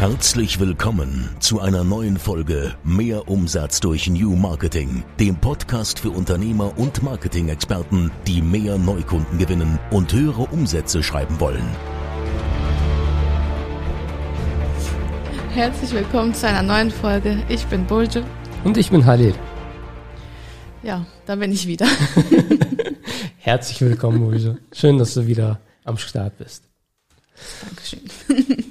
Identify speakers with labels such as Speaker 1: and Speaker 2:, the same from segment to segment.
Speaker 1: Herzlich willkommen zu einer neuen Folge Mehr Umsatz durch New Marketing, dem Podcast für Unternehmer und Marketing-Experten, die mehr Neukunden gewinnen und höhere Umsätze schreiben wollen.
Speaker 2: Herzlich willkommen zu einer neuen Folge. Ich bin Bulge.
Speaker 3: Und ich bin Halil.
Speaker 2: Ja, da bin ich wieder.
Speaker 3: Herzlich willkommen, Bulge. Schön, dass du wieder am Start bist.
Speaker 2: Dankeschön.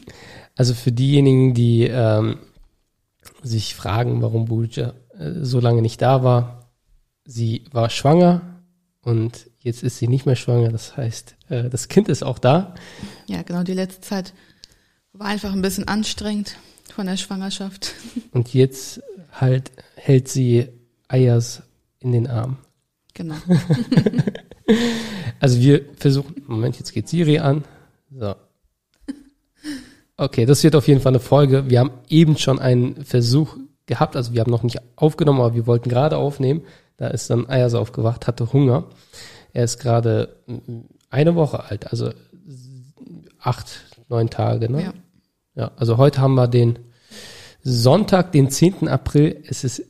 Speaker 3: Also für diejenigen, die ähm, sich fragen, warum Bulge äh, so lange nicht da war, sie war schwanger und jetzt ist sie nicht mehr schwanger. Das heißt, äh, das Kind ist auch da.
Speaker 2: Ja, genau. Die letzte Zeit war einfach ein bisschen anstrengend von der Schwangerschaft.
Speaker 3: Und jetzt halt hält sie Eiers in den Arm.
Speaker 2: Genau.
Speaker 3: Also wir versuchen, Moment, jetzt geht Siri an. So. Okay, das wird auf jeden Fall eine Folge. Wir haben eben schon einen Versuch gehabt, also wir haben noch nicht aufgenommen, aber wir wollten gerade aufnehmen. Da ist dann Ayers aufgewacht, hatte Hunger. Er ist gerade eine Woche alt, also acht, neun Tage, ne?
Speaker 2: Ja.
Speaker 3: Ja, also heute haben wir den Sonntag, den 10. April. Es ist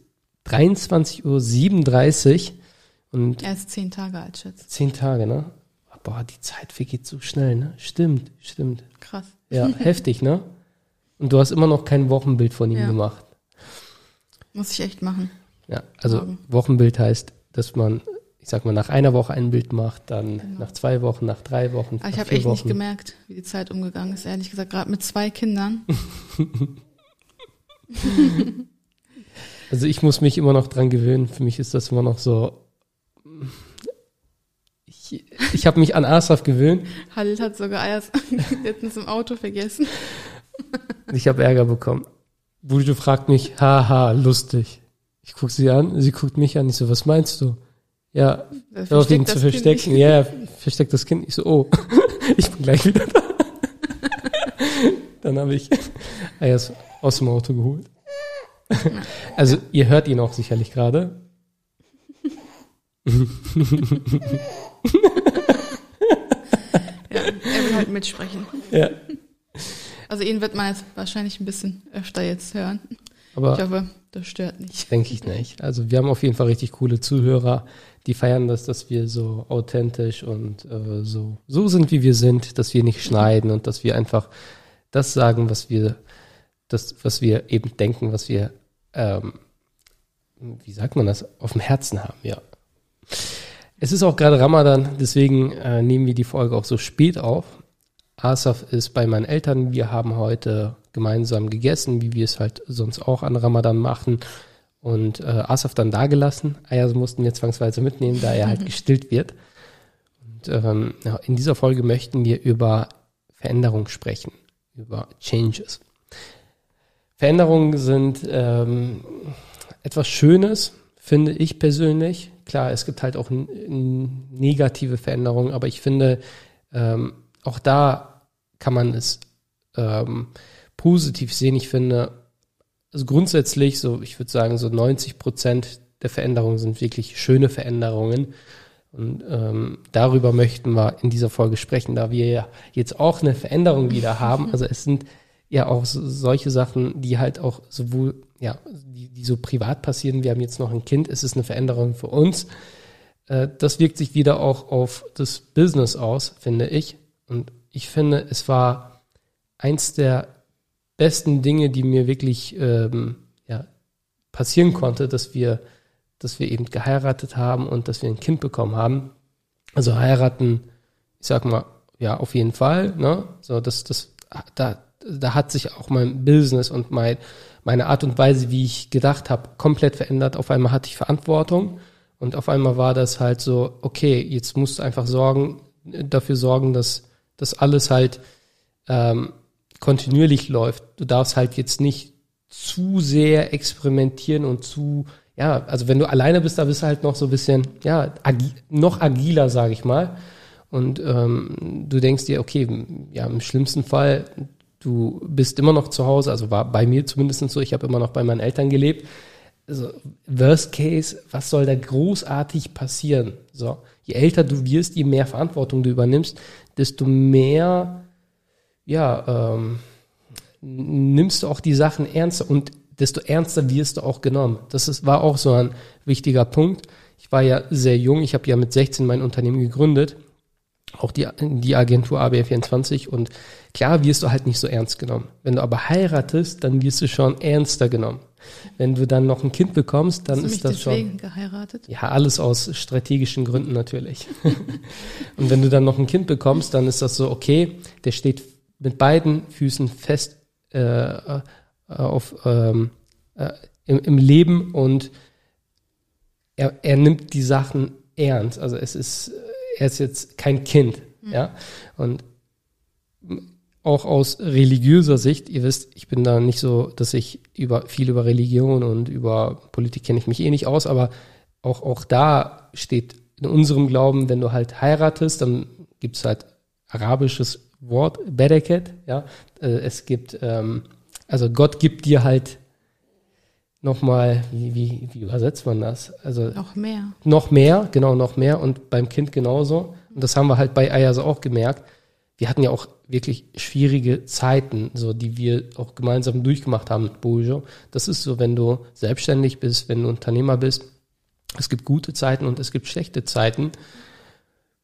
Speaker 3: 23.37 Uhr und
Speaker 2: Er ist zehn Tage alt, Schätze.
Speaker 3: zehn Tage, ne? Boah, die Zeit vergeht so schnell, ne? Stimmt, stimmt.
Speaker 2: Krass.
Speaker 3: Ja, heftig, ne? Und du hast immer noch kein Wochenbild von ihm
Speaker 2: Ja.
Speaker 3: gemacht.
Speaker 2: Muss ich echt machen.
Speaker 3: Ja, also
Speaker 2: Morgen.
Speaker 3: Wochenbild heißt, dass man, ich sag mal, nach einer Woche ein Bild macht, dann nach zwei Wochen, nach drei Wochen,
Speaker 2: Aber ich habe echt
Speaker 3: Wochen.
Speaker 2: nicht gemerkt, wie die Zeit umgegangen ist. Ehrlich gesagt, gerade mit zwei Kindern.
Speaker 3: Also ich muss mich immer noch dran gewöhnen. Für mich ist das immer noch so. Ich, ich habe mich an Asaf gewöhnt.
Speaker 2: Halil hat sogar Eiers letztens im Auto vergessen.
Speaker 3: Ich habe Ärger bekommen. Bujo fragt mich, haha, lustig. Ich guck sie an, sie guckt mich an. Ich so, was meinst du? Ja, auf ihn zu
Speaker 2: Kind
Speaker 3: verstecken.
Speaker 2: nicht.
Speaker 3: Ja, ja, versteckt das Kind. Ich so, oh, ich bin gleich wieder da. Dann habe ich Eiers aus dem Auto geholt. Also ihr hört ihn auch sicherlich gerade.
Speaker 2: Ja, er will halt mitsprechen.
Speaker 3: Ja,
Speaker 2: Also ihn wird man jetzt wahrscheinlich ein bisschen öfter jetzt hören. Ich
Speaker 3: aber
Speaker 2: hoffe, das stört nicht.
Speaker 3: denke ich nicht. Also wir haben auf jeden Fall richtig coole Zuhörer, die feiern das, dass wir so authentisch und äh, so so sind, wie wir sind, dass wir nicht schneiden und dass wir einfach das sagen, was wir das, was wir eben denken, was wir ähm, wie sagt man das, auf dem Herzen haben, ja. Es ist auch gerade Ramadan, deswegen äh, nehmen wir die Folge auch so spät auf. Asaf ist bei meinen Eltern. Wir haben heute gemeinsam gegessen, wie wir es halt sonst auch an Ramadan machen. Und äh, Asaf dann da gelassen. Eier mussten wir zwangsweise mitnehmen, da er halt gestillt wird. Und ähm, ja, in dieser Folge möchten wir über Veränderung sprechen, über Changes. Veränderungen sind ähm, etwas Schönes, finde ich persönlich. Klar, es gibt halt auch negative Veränderungen, aber ich finde, ähm, auch da kann man es ähm, positiv sehen. Ich finde, also grundsätzlich, so ich würde sagen, so 90 Prozent der Veränderungen sind wirklich schöne Veränderungen. Und ähm, darüber möchten wir in dieser Folge sprechen, da wir ja jetzt auch eine Veränderung wieder haben. Also es sind ja auch so, solche Sachen, die halt auch sowohl, ja, die, die so privat passieren. Wir haben jetzt noch ein Kind, es ist eine Veränderung für uns. Äh, das wirkt sich wieder auch auf das Business aus, finde ich. Und ich finde, es war eins der besten Dinge, die mir wirklich ähm, ja, passieren konnte, dass wir, dass wir eben geheiratet haben und dass wir ein Kind bekommen haben. Also heiraten, ich sag mal, ja, auf jeden Fall. Ne? So, das, das, da, da hat sich auch mein Business und mein, meine Art und Weise, wie ich gedacht habe, komplett verändert. Auf einmal hatte ich Verantwortung und auf einmal war das halt so, okay, jetzt musst du einfach sorgen, dafür sorgen, dass das alles halt ähm, kontinuierlich läuft. Du darfst halt jetzt nicht zu sehr experimentieren und zu, ja, also wenn du alleine bist, da bist du halt noch so ein bisschen, ja, agi noch agiler, sage ich mal. Und ähm, du denkst dir, okay, ja, im schlimmsten Fall, du bist immer noch zu Hause, also war bei mir zumindest so, ich habe immer noch bei meinen Eltern gelebt. Also, worst case, was soll da großartig passieren? So, je älter du wirst, je mehr Verantwortung du übernimmst, desto mehr, ja, ähm, nimmst du auch die Sachen ernster und desto ernster wirst du auch genommen. Das ist, war auch so ein wichtiger Punkt. Ich war ja sehr jung, ich habe ja mit 16 mein Unternehmen gegründet, auch die, die Agentur ABR24 und klar wirst du halt nicht so ernst genommen. Wenn du aber heiratest, dann wirst du schon ernster genommen. Wenn du dann noch ein Kind bekommst, dann
Speaker 2: Hast du
Speaker 3: ist
Speaker 2: mich
Speaker 3: das schon.
Speaker 2: deswegen geheiratet?
Speaker 3: Ja, alles aus strategischen Gründen natürlich. und wenn du dann noch ein Kind bekommst, dann ist das so, okay, der steht mit beiden Füßen fest äh, äh, auf, ähm, äh, im, im Leben und er, er nimmt die Sachen ernst. Also es ist, er ist jetzt kein Kind, ja. Und auch aus religiöser Sicht, ihr wisst, ich bin da nicht so, dass ich über viel über Religion und über Politik kenne ich mich eh nicht aus, aber auch, auch da steht in unserem Glauben, wenn du halt heiratest, dann gibt's halt arabisches Wort, Bereket, ja. Äh, Es gibt, ähm, also Gott gibt dir halt nochmal, wie, wie, wie übersetzt man das? Also
Speaker 2: Noch mehr.
Speaker 3: noch mehr, genau, noch mehr und beim Kind genauso. Und das haben wir halt bei Ayase auch gemerkt. Wir hatten ja auch wirklich schwierige Zeiten, so die wir auch gemeinsam durchgemacht haben mit Bojo. Das ist so, wenn du selbstständig bist, wenn du Unternehmer bist. Es gibt gute Zeiten und es gibt schlechte Zeiten.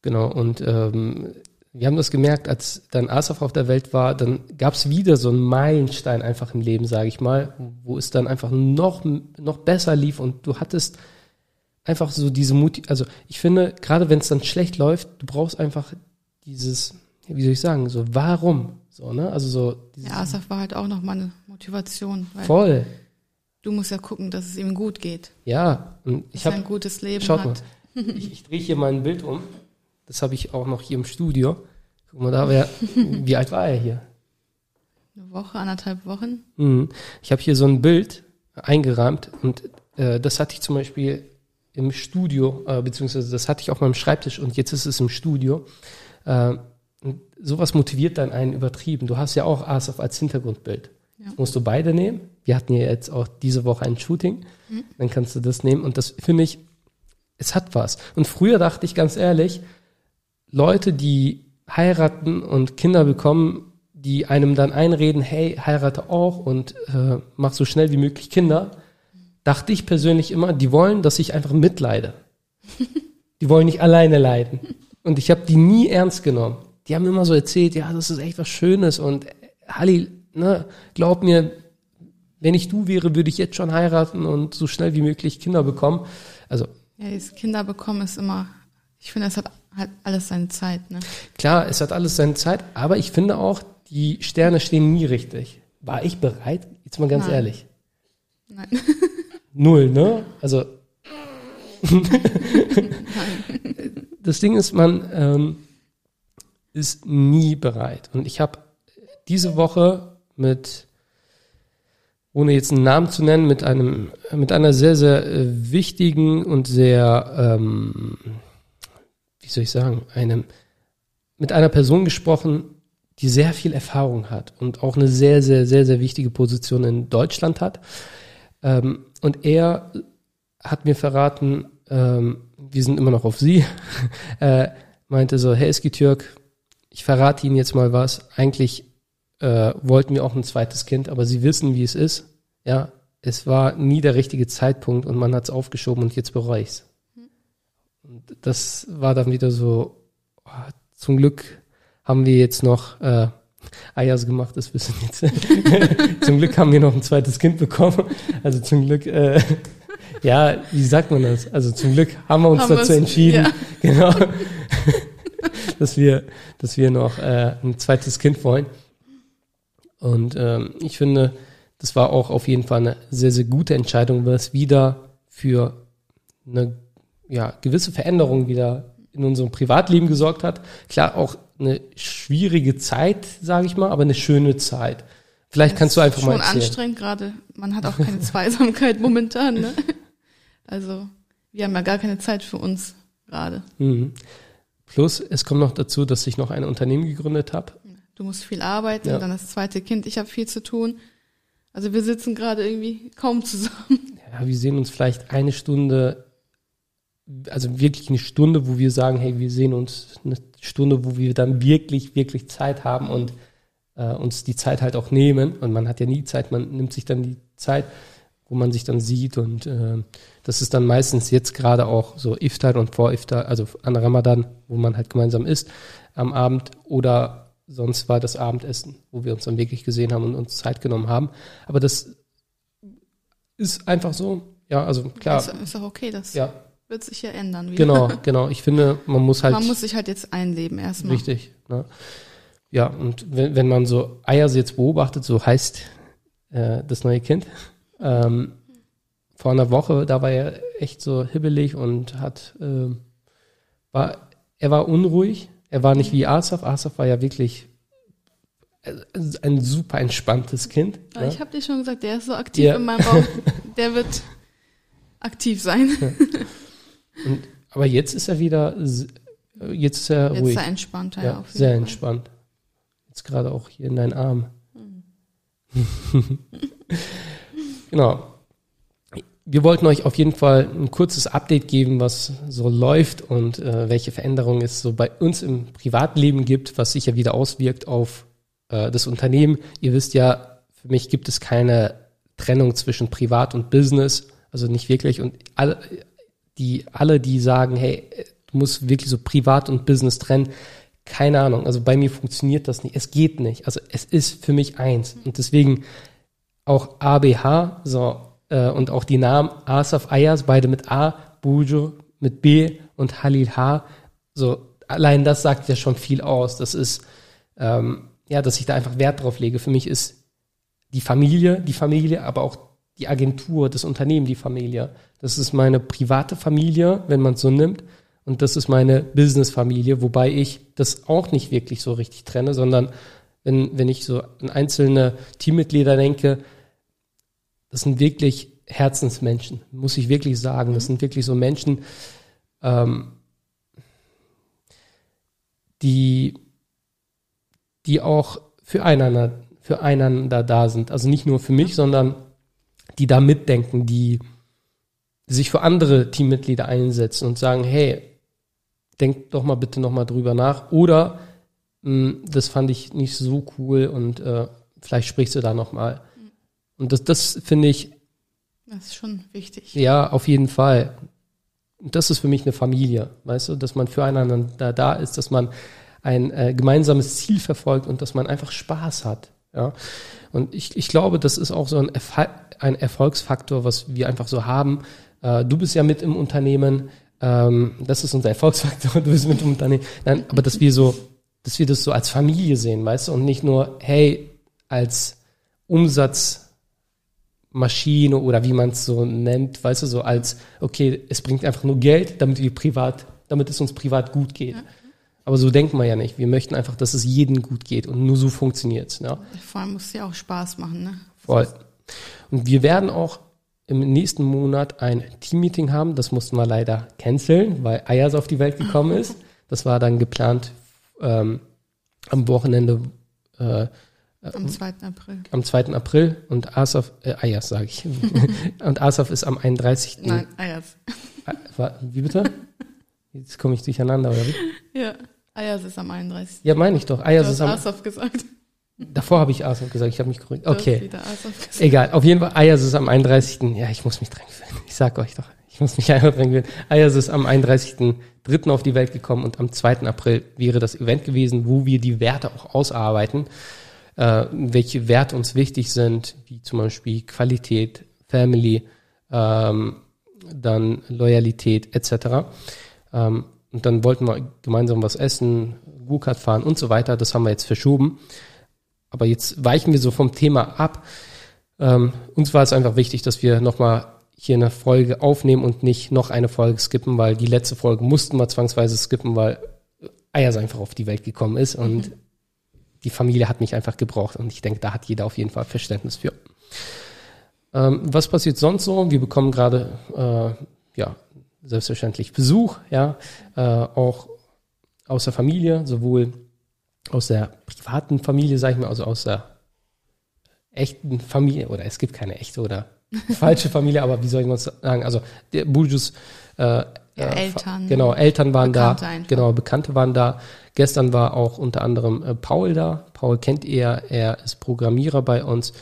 Speaker 3: Genau, und ähm, wir haben das gemerkt, als dann Asaf auf der Welt war, dann gab es wieder so einen Meilenstein einfach im Leben, sage ich mal, wo es dann einfach noch, noch besser lief und du hattest einfach so diese Mut, also ich finde, gerade wenn es dann schlecht läuft, du brauchst einfach dieses, wie soll ich sagen, so warum, so, ne, also so
Speaker 2: Ja, Asaf war halt auch nochmal eine Motivation,
Speaker 3: voll,
Speaker 2: du musst ja gucken, dass es ihm gut geht,
Speaker 3: ja, und ich habe
Speaker 2: ein gutes Leben
Speaker 3: Schaut
Speaker 2: hat.
Speaker 3: Ich, ich drehe hier mein Bild um. Das habe ich auch noch hier im Studio. Guck mal, da wer, wie alt war er hier?
Speaker 2: Eine Woche, anderthalb Wochen.
Speaker 3: Mhm. Ich habe hier so ein Bild eingerahmt und äh, das hatte ich zum Beispiel im Studio, äh, beziehungsweise das hatte ich auf meinem Schreibtisch und jetzt ist es im Studio. Äh, und sowas motiviert dann einen übertrieben. Du hast ja auch Asaf als Hintergrundbild.
Speaker 2: Ja.
Speaker 3: Jetzt musst du beide nehmen. Wir hatten ja jetzt auch diese Woche ein Shooting. Dann kannst du das nehmen und das finde ich, es hat was. Und früher dachte ich ganz ehrlich, Leute, die heiraten und Kinder bekommen, die einem dann einreden, hey, heirate auch und äh, mach so schnell wie möglich Kinder, dachte ich persönlich immer, die wollen, dass ich einfach mitleide. Die wollen nicht alleine leiden. Und ich habe die nie ernst genommen. Die haben immer so erzählt, ja, das ist echt was Schönes und äh, Halli, ne, glaub mir, wenn ich du wäre, würde ich jetzt schon heiraten und so schnell wie möglich Kinder bekommen. Also
Speaker 2: Ja, dieses Kinder bekommen ist immer, ich finde, es hat halt alles seine Zeit, ne?
Speaker 3: Klar, es hat alles seine Zeit, aber ich finde auch, die Sterne stehen nie richtig. War ich bereit? Jetzt mal ganz
Speaker 2: Nein.
Speaker 3: ehrlich.
Speaker 2: Nein.
Speaker 3: Null, ne? Also. das Ding ist, man ähm, ist nie bereit. Und ich habe diese Woche mit, ohne jetzt einen Namen zu nennen, mit einem, mit einer sehr, sehr äh, wichtigen und sehr, ähm, wie soll ich sagen, einem, mit einer Person gesprochen, die sehr viel Erfahrung hat und auch eine sehr, sehr, sehr, sehr wichtige Position in Deutschland hat. Ähm, und er hat mir verraten, ähm, wir sind immer noch auf sie, äh, meinte so, hey Eskitürk, ich verrate Ihnen jetzt mal was. Eigentlich äh, wollten wir auch ein zweites Kind, aber Sie wissen, wie es ist. Ja, es war nie der richtige Zeitpunkt und man hat es aufgeschoben und jetzt bereue ich es. Und das war dann wieder so, oh, zum Glück haben wir jetzt noch äh, Eiers gemacht, das wissen jetzt. zum Glück haben wir noch ein zweites Kind bekommen. Also zum Glück, äh, ja, wie sagt man das? Also zum Glück haben wir uns
Speaker 2: Haben
Speaker 3: dazu entschieden,
Speaker 2: ja.
Speaker 3: genau, dass wir, dass wir noch äh, ein zweites Kind wollen. Und ähm, ich finde, das war auch auf jeden Fall eine sehr, sehr gute Entscheidung, weil es wieder für eine ja, gewisse Veränderung wieder in unserem Privatleben gesorgt hat. Klar, auch eine schwierige Zeit, sage ich mal, aber eine schöne Zeit. Vielleicht kannst du einfach
Speaker 2: schon
Speaker 3: mal erzählen.
Speaker 2: anstrengend gerade. Man hat auch keine Zweisamkeit momentan, ne? Also, wir haben ja gar keine Zeit für uns gerade.
Speaker 3: Mhm. Plus, es kommt noch dazu, dass ich noch ein Unternehmen gegründet habe.
Speaker 2: Du musst viel arbeiten,
Speaker 3: Ja.
Speaker 2: dann das zweite Kind, ich habe viel zu tun. Also wir sitzen gerade irgendwie kaum zusammen.
Speaker 3: Ja, wir sehen uns vielleicht eine Stunde, also wirklich eine Stunde, wo wir sagen, hey, wir sehen uns eine Stunde, wo wir dann wirklich, wirklich Zeit haben und äh, uns die Zeit halt auch nehmen. Und man hat ja nie Zeit, man nimmt sich dann die Zeit, wo man sich dann sieht. Und äh, das ist dann meistens jetzt gerade auch so Iftar und vor Iftar, also an Ramadan, wo man halt gemeinsam isst am Abend oder sonst war das Abendessen, wo wir uns dann wirklich gesehen haben und uns Zeit genommen haben. Aber das ist einfach so. Ja, also klar.
Speaker 2: Ist, ist auch okay, das
Speaker 3: Ja,
Speaker 2: wird sich ja ändern. Wieder.
Speaker 3: genau, genau. Ich finde, man muss halt.
Speaker 2: Man muss sich halt jetzt einleben erstmal.
Speaker 3: Richtig. Ne? Ja, und wenn, wenn man so Eier jetzt beobachtet, so heißt äh, das neue Kind, ähm, vor einer Woche, da war er echt so hibbelig und hat, ähm, war, er war unruhig, er war nicht wie Asaf, Asaf war ja wirklich äh, ein super entspanntes Kind.
Speaker 2: Aber
Speaker 3: ne?
Speaker 2: Ich habe dir schon gesagt, der ist so aktiv
Speaker 3: Ja.
Speaker 2: in meinem Bauch. Der wird aktiv sein.
Speaker 3: Und, aber jetzt ist er wieder, äh, jetzt ist er
Speaker 2: Jetzt
Speaker 3: ruhig.
Speaker 2: ist er entspannter.
Speaker 3: Ja, sehr
Speaker 2: Fall.
Speaker 3: entspannt. Jetzt gerade auch hier in deinen Arm. genau. Wir wollten euch auf jeden Fall ein kurzes Update geben, was so läuft und äh, welche Veränderungen es so bei uns im Privatleben gibt, was sich ja wieder auswirkt auf äh, das Unternehmen. Ihr wisst ja, für mich gibt es keine Trennung zwischen Privat und Business, also nicht wirklich. Und alle, die, alle, die sagen, hey, du musst wirklich so Privat und Business trennen, keine Ahnung. Also bei mir funktioniert das nicht. Es geht nicht. Also es ist für mich eins. Und deswegen auch ABH, so, äh, und auch die Namen Asaf Ayas, beide mit A, Bujo mit B und Halil H. So, allein das sagt ja schon viel aus. Das ist, ähm, ja, dass ich da einfach Wert drauf lege. Für mich ist die Familie, die Familie, aber auch die Agentur, das Unternehmen, die Familie. Das ist meine private Familie, wenn man es so nimmt. Und das ist meine Business-Familie, wobei ich das auch nicht wirklich so richtig trenne, sondern wenn, wenn ich so an einzelne Teammitglieder denke, das sind wirklich Herzensmenschen, muss ich wirklich sagen. Das sind wirklich so Menschen, ähm, die, die auch füreinander, füreinander da sind. Also nicht nur für mich, sondern die da mitdenken, die sich für andere Teammitglieder einsetzen und sagen, hey, denk doch mal bitte noch mal drüber nach. Oder mh, das fand ich nicht so cool und äh, vielleicht sprichst du da noch mal. Und das, das finde ich,
Speaker 2: Das ist schon wichtig.
Speaker 3: ja, auf jeden Fall. Und das ist für mich eine Familie, weißt du, dass man füreinander da, da ist, dass man ein äh, gemeinsames Ziel verfolgt und dass man einfach Spaß hat. Ja. Und ich, ich glaube, das ist auch so ein, Erfol ein Erfolgsfaktor, was wir einfach so haben. Äh, du bist ja mit im Unternehmen, ähm, das ist unser Erfolgsfaktor, du bist mit im Unternehmen. Nein, aber dass wir so, dass wir das so als Familie sehen, weißt du, und nicht nur, hey, als Umsatzmaschine oder wie man es so nennt, weißt du, so als, okay, es bringt einfach nur Geld, damit wir privat, damit es uns privat gut geht. Aber so denken wir ja nicht. Wir möchten einfach, dass es jedem gut geht und nur so funktioniert's. Ja?
Speaker 2: Vor allem muss es ja auch Spaß machen, ne?
Speaker 3: Voll. Und wir werden auch im nächsten Monat ein Teammeeting haben. Das mussten wir leider canceln, weil Ayas auf die Welt gekommen ist. Das war dann geplant ähm, am Wochenende äh,
Speaker 2: Am 2. April.
Speaker 3: am 2. April und Asaf, äh, Ayas sage ich. und Asaf ist am 31.
Speaker 2: Nein, Ayas.
Speaker 3: Äh, wa- Wie bitte? Jetzt komme ich durcheinander, oder wie?
Speaker 2: Ja, Ayas ist am 31.
Speaker 3: Ja, meine ich doch.
Speaker 2: Du
Speaker 3: Ayas
Speaker 2: hast
Speaker 3: ist am,
Speaker 2: Asaf gesagt.
Speaker 3: Davor habe ich Asaf gesagt, ich habe mich korrigiert.
Speaker 2: Du hast
Speaker 3: Okay. Egal, auf jeden Fall, Ayers ist am 31. Ja, ich muss mich dran gewöhnen. Ich sag euch doch, ich muss mich einfach dran gewöhnen. Ayers ist am 31.3. auf die Welt gekommen und am 2. April wäre das Event gewesen, wo wir die Werte auch ausarbeiten, äh, welche Werte uns wichtig sind, wie zum Beispiel Qualität, Family, ähm, dann Loyalität etc. Ähm, und dann wollten wir gemeinsam was essen, Go-Kart fahren und so weiter. Das haben wir jetzt verschoben. Aber jetzt weichen wir so vom Thema ab. Ähm, uns war es einfach wichtig, dass wir nochmal hier eine Folge aufnehmen und nicht noch eine Folge skippen, weil die letzte Folge mussten wir zwangsweise skippen, weil Ayers einfach auf die Welt gekommen ist und die Familie hat mich einfach gebraucht und ich denke, da hat jeder auf jeden Fall Verständnis für. Ähm, was passiert sonst so? Wir bekommen gerade, äh, ja, selbstverständlich Besuch, ja, äh, auch aus der Familie, sowohl aus der privaten Familie, sag ich mal, also aus der echten Familie, oder es gibt keine echte oder falsche Familie, aber wie soll ich mal sagen? Also der Bujus äh,
Speaker 2: Ja,
Speaker 3: äh,
Speaker 2: Eltern.
Speaker 3: Genau, Eltern waren
Speaker 2: Bekannte
Speaker 3: da.
Speaker 2: einfach.
Speaker 3: Genau, Bekannte waren da. Gestern war auch unter anderem äh, Paul da. Paul kennt ihr, er ist Programmierer bei uns.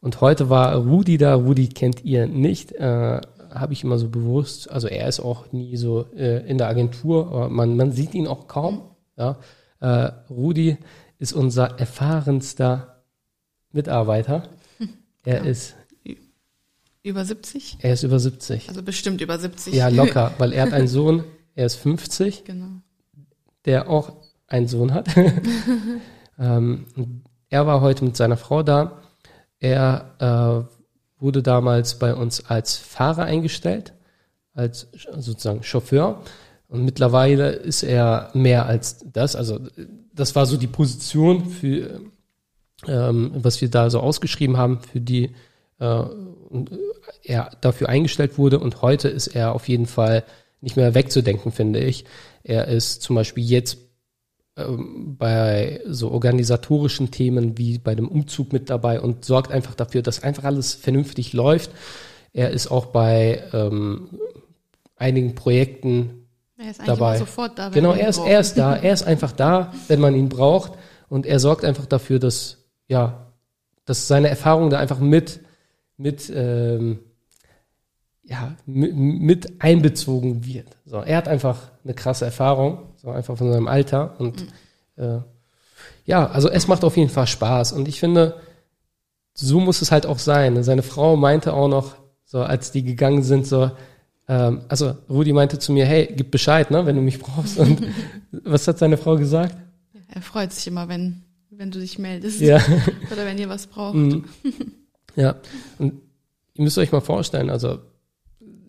Speaker 3: Und heute war Rudi da. Rudi kennt ihr nicht. Äh, Habe ich immer so bewusst. Also er ist auch nie so äh, in der Agentur, aber man, man sieht ihn auch kaum. Ja. Äh, Rudi ist unser erfahrenster Mitarbeiter. Er ist,
Speaker 2: Über 70?
Speaker 3: er ist über 70.
Speaker 2: Also bestimmt über 70.
Speaker 3: Ja, locker, weil er hat einen Sohn, er ist 50.
Speaker 2: genau.
Speaker 3: der auch einen Sohn hat. ähm, er war heute mit seiner Frau da. Er äh, wurde damals bei uns als Fahrer eingestellt, als sozusagen Chauffeur. Und mittlerweile ist er mehr als das. Also das war so die Position für, ähm, was wir da so ausgeschrieben haben, für die äh, er dafür eingestellt wurde. Und heute ist er auf jeden Fall nicht mehr wegzudenken, finde ich. Er ist zum Beispiel jetzt ähm, bei so organisatorischen Themen wie bei dem Umzug mit dabei und sorgt einfach dafür, dass einfach alles vernünftig läuft. Er ist auch bei ähm, einigen Projekten
Speaker 2: Er ist
Speaker 3: dabei.
Speaker 2: sofort da. wenn
Speaker 3: Genau, er ist, er ist da, er ist einfach da, wenn man ihn braucht. Und er sorgt einfach dafür, dass, ja, dass seine Erfahrung da einfach mit, mit, ähm, ja, mit, einbezogen wird. So, er hat einfach eine krasse Erfahrung, so einfach von seinem Alter. Und äh, ja, also es macht auf jeden Fall Spaß. Und ich finde, so muss es halt auch sein. Seine Frau meinte auch noch, so als die gegangen sind, so, ähm, also Rudi meinte zu mir, hey, gib Bescheid, ne, wenn du mich brauchst. Und was hat seine Frau gesagt?
Speaker 2: Er freut sich immer, wenn, wenn du dich meldest.
Speaker 3: Ja.
Speaker 2: Oder wenn ihr was braucht.
Speaker 3: Mhm. Ja. Und ihr müsst euch mal vorstellen, also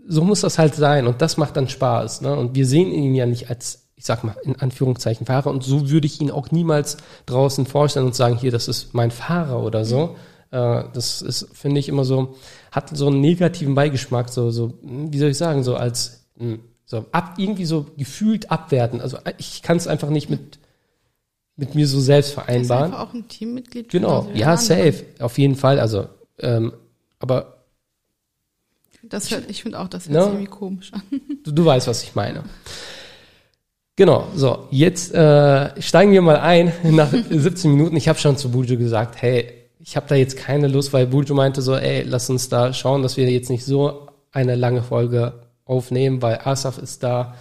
Speaker 3: so muss das halt sein und das macht dann Spaß. Ne? Und wir sehen ihn ja nicht als, ich sag mal, in Anführungszeichen Fahrer und so würde ich ihn auch niemals draußen vorstellen und sagen, hier, das ist mein Fahrer oder so. Äh, das ist, finde ich, immer so, hat so einen negativen Beigeschmack, so, so, wie soll ich sagen, so als, hm, so ab, irgendwie so gefühlt abwerten. Also ich kann es einfach nicht mit, mit mir so selbst
Speaker 2: Er ist
Speaker 3: vereinbaren.
Speaker 2: einfach auch ein Teammitglied.
Speaker 3: Genau,
Speaker 2: wie
Speaker 3: ja, safe, auf jeden Fall. Also, ähm, aber
Speaker 2: Das hört, ich finde auch, das hört
Speaker 3: No.
Speaker 2: irgendwie komisch an.
Speaker 3: du, du weißt, was ich meine. Genau, so, jetzt äh, steigen wir mal ein nach 17 Minuten. Ich habe schon zu Bujo gesagt, hey, ich habe da jetzt keine Lust, weil Bujo meinte so, ey, lass uns da schauen, dass wir jetzt nicht so eine lange Folge aufnehmen, weil Asaf ist da,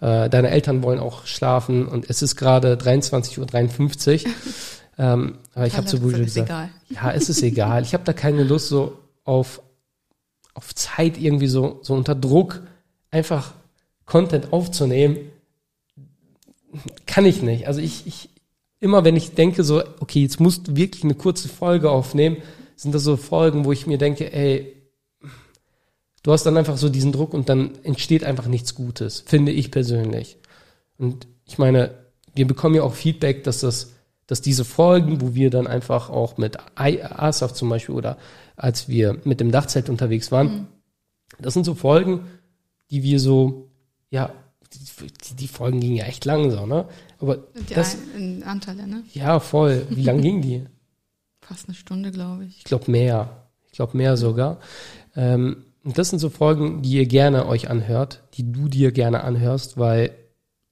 Speaker 3: äh, deine Eltern wollen auch schlafen und es ist gerade 23.53 Uhr. ähm, aber ich habe zu
Speaker 2: ist
Speaker 3: gesagt,
Speaker 2: egal.
Speaker 3: ja, es ist egal. Ich habe da keine Lust so auf, auf Zeit irgendwie so, so unter Druck einfach Content aufzunehmen. Kann ich nicht. Also ich, ich, immer wenn ich denke so, okay, jetzt musst du wirklich eine kurze Folge aufnehmen, sind das so Folgen, wo ich mir denke, ey, du hast dann einfach so diesen Druck und dann entsteht einfach nichts Gutes, finde ich persönlich. Und ich meine, wir bekommen ja auch Feedback, dass das, dass diese Folgen, wo wir dann einfach auch mit Asaf zum Beispiel oder als wir mit dem Dachzelt unterwegs waren, das sind so Folgen, die wir so, ja, die, die Folgen gingen ja echt lang so, ne? Aber
Speaker 2: Die
Speaker 3: das,
Speaker 2: ein, in Anteile, ne?
Speaker 3: ja, voll. Wie lang ging die?
Speaker 2: Fast eine Stunde, glaube ich.
Speaker 3: Ich glaube mehr. Ich glaube mehr sogar. Ähm, und das sind so Folgen, die ihr gerne euch anhört, die du dir gerne anhörst, weil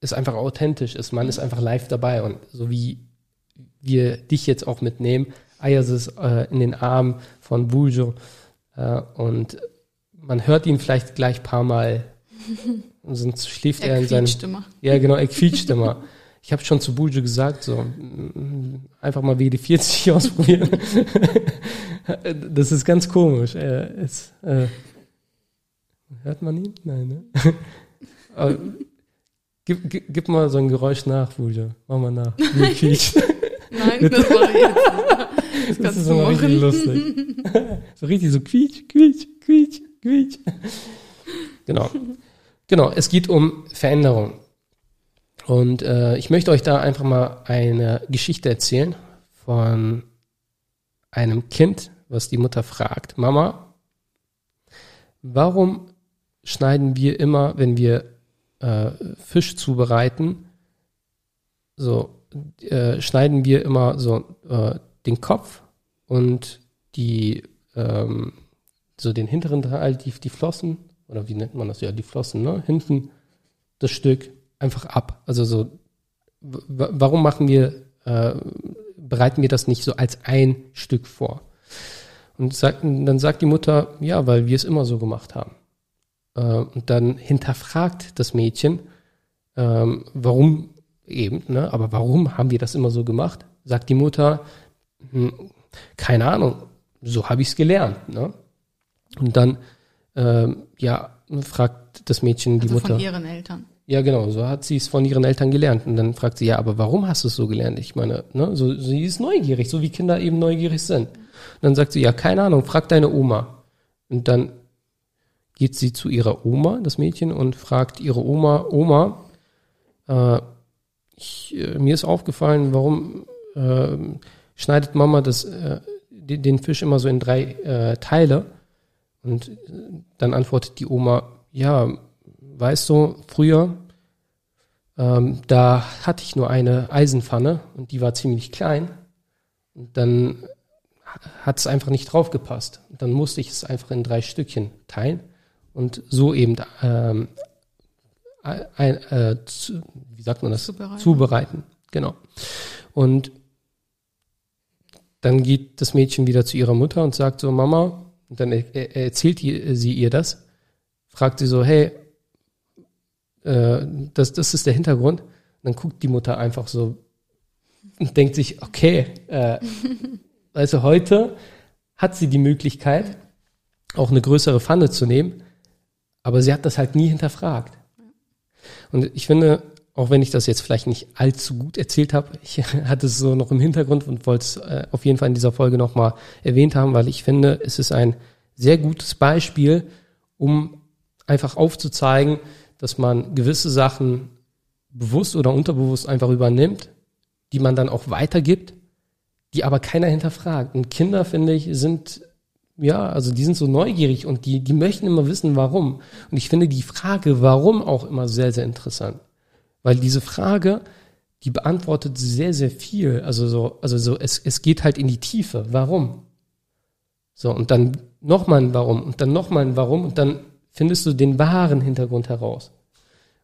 Speaker 3: es einfach authentisch ist. Man ist einfach live dabei und so wie wir dich jetzt auch mitnehmen, Ayas ist äh, in den Armen von Bujo äh, und man hört ihn vielleicht gleich paar Mal, sonst schläft er,
Speaker 2: Er
Speaker 3: in seinem
Speaker 2: immer.
Speaker 3: ja, genau, er quietscht immer. Ich habe schon zu Bujo gesagt, so mm, einfach mal WD40 ausprobieren. das ist ganz komisch. Er ist, äh, hört man ihn? Nein, ne? Aber, gib, gib, gib mal so ein Geräusch nach, Bujo. Mach mal nach. Wie quietscht.
Speaker 2: Nein, das ich jetzt. Das
Speaker 3: Das ist immer richtig lustig. so richtig so quietsch, quietsch, quietsch, quietsch. Genau. Genau, es geht um Veränderung. Und äh, ich möchte euch da einfach mal eine Geschichte erzählen von einem Kind, was die Mutter fragt, Mama, warum schneiden wir immer, wenn wir äh, Fisch zubereiten, so äh, schneiden wir immer so äh, den Kopf und die, ähm, so den hinteren Teil, die, die Flossen, oder wie nennt man das? Ja, die Flossen, ne? Hinten das Stück einfach ab. Also so, warum machen wir, äh, bereiten wir das nicht so als ein Stück vor? Und sagt, dann sagt die Mutter, ja, weil wir es immer so gemacht haben. Äh, und dann hinterfragt das Mädchen, ähm, warum eben, ne, aber warum haben wir das immer so gemacht? Sagt die Mutter, hm, keine Ahnung, so habe ich es gelernt. Ne? Und dann, ähm, ja, fragt das Mädchen die
Speaker 2: Also
Speaker 3: Mutter.
Speaker 2: von ihren Eltern.
Speaker 3: Ja, genau, so hat sie es von ihren Eltern gelernt. Und dann fragt sie, ja, aber warum hast du es so gelernt? Ich meine, ne, so, sie ist neugierig, so wie Kinder eben neugierig sind. Und dann sagt sie, ja, keine Ahnung, frag deine Oma. Und dann geht sie zu ihrer Oma, das Mädchen, und fragt ihre Oma, Oma, äh, ich, äh, mir ist aufgefallen, warum äh, schneidet Mama das, äh, den, den Fisch immer so in drei äh, Teile? Und äh, dann antwortet die Oma, ja, weißt du, früher, ähm, da hatte ich nur eine Eisenpfanne und die war ziemlich klein. Und dann hat es einfach nicht draufgepasst. Dann musste ich es einfach in drei Stückchen teilen und so eben, ähm, ein, äh, zu, wie sagt man das?
Speaker 2: Zubereiten.
Speaker 3: Zubereiten. Genau. Und dann geht das Mädchen wieder zu ihrer Mutter und sagt so, Mama, und dann er, er erzählt die, sie ihr das, fragt sie so, hey, äh, das, das ist der Hintergrund. Und dann guckt die Mutter einfach so und denkt sich, okay, äh, also heute hat sie die Möglichkeit, auch eine größere Pfanne zu nehmen, aber sie hat das halt nie hinterfragt. Und ich finde, auch wenn ich das jetzt vielleicht nicht allzu gut erzählt habe, ich hatte es so noch im Hintergrund und wollte es äh, auf jeden Fall in dieser Folge nochmal erwähnt haben, weil ich finde, es ist ein sehr gutes Beispiel, um einfach aufzuzeigen, dass man gewisse Sachen bewusst oder unterbewusst einfach übernimmt, die man dann auch weitergibt, die aber keiner hinterfragt. Und Kinder, finde ich, sind, ja, also die sind so neugierig und die, die möchten immer wissen, warum. Und ich finde die Frage, warum auch immer sehr, sehr interessant. Weil diese Frage, die beantwortet sehr, sehr viel. Also so, also so, es, es geht halt in die Tiefe. Warum? So, und dann nochmal ein Warum und dann nochmal ein Warum und dann findest du den wahren Hintergrund heraus.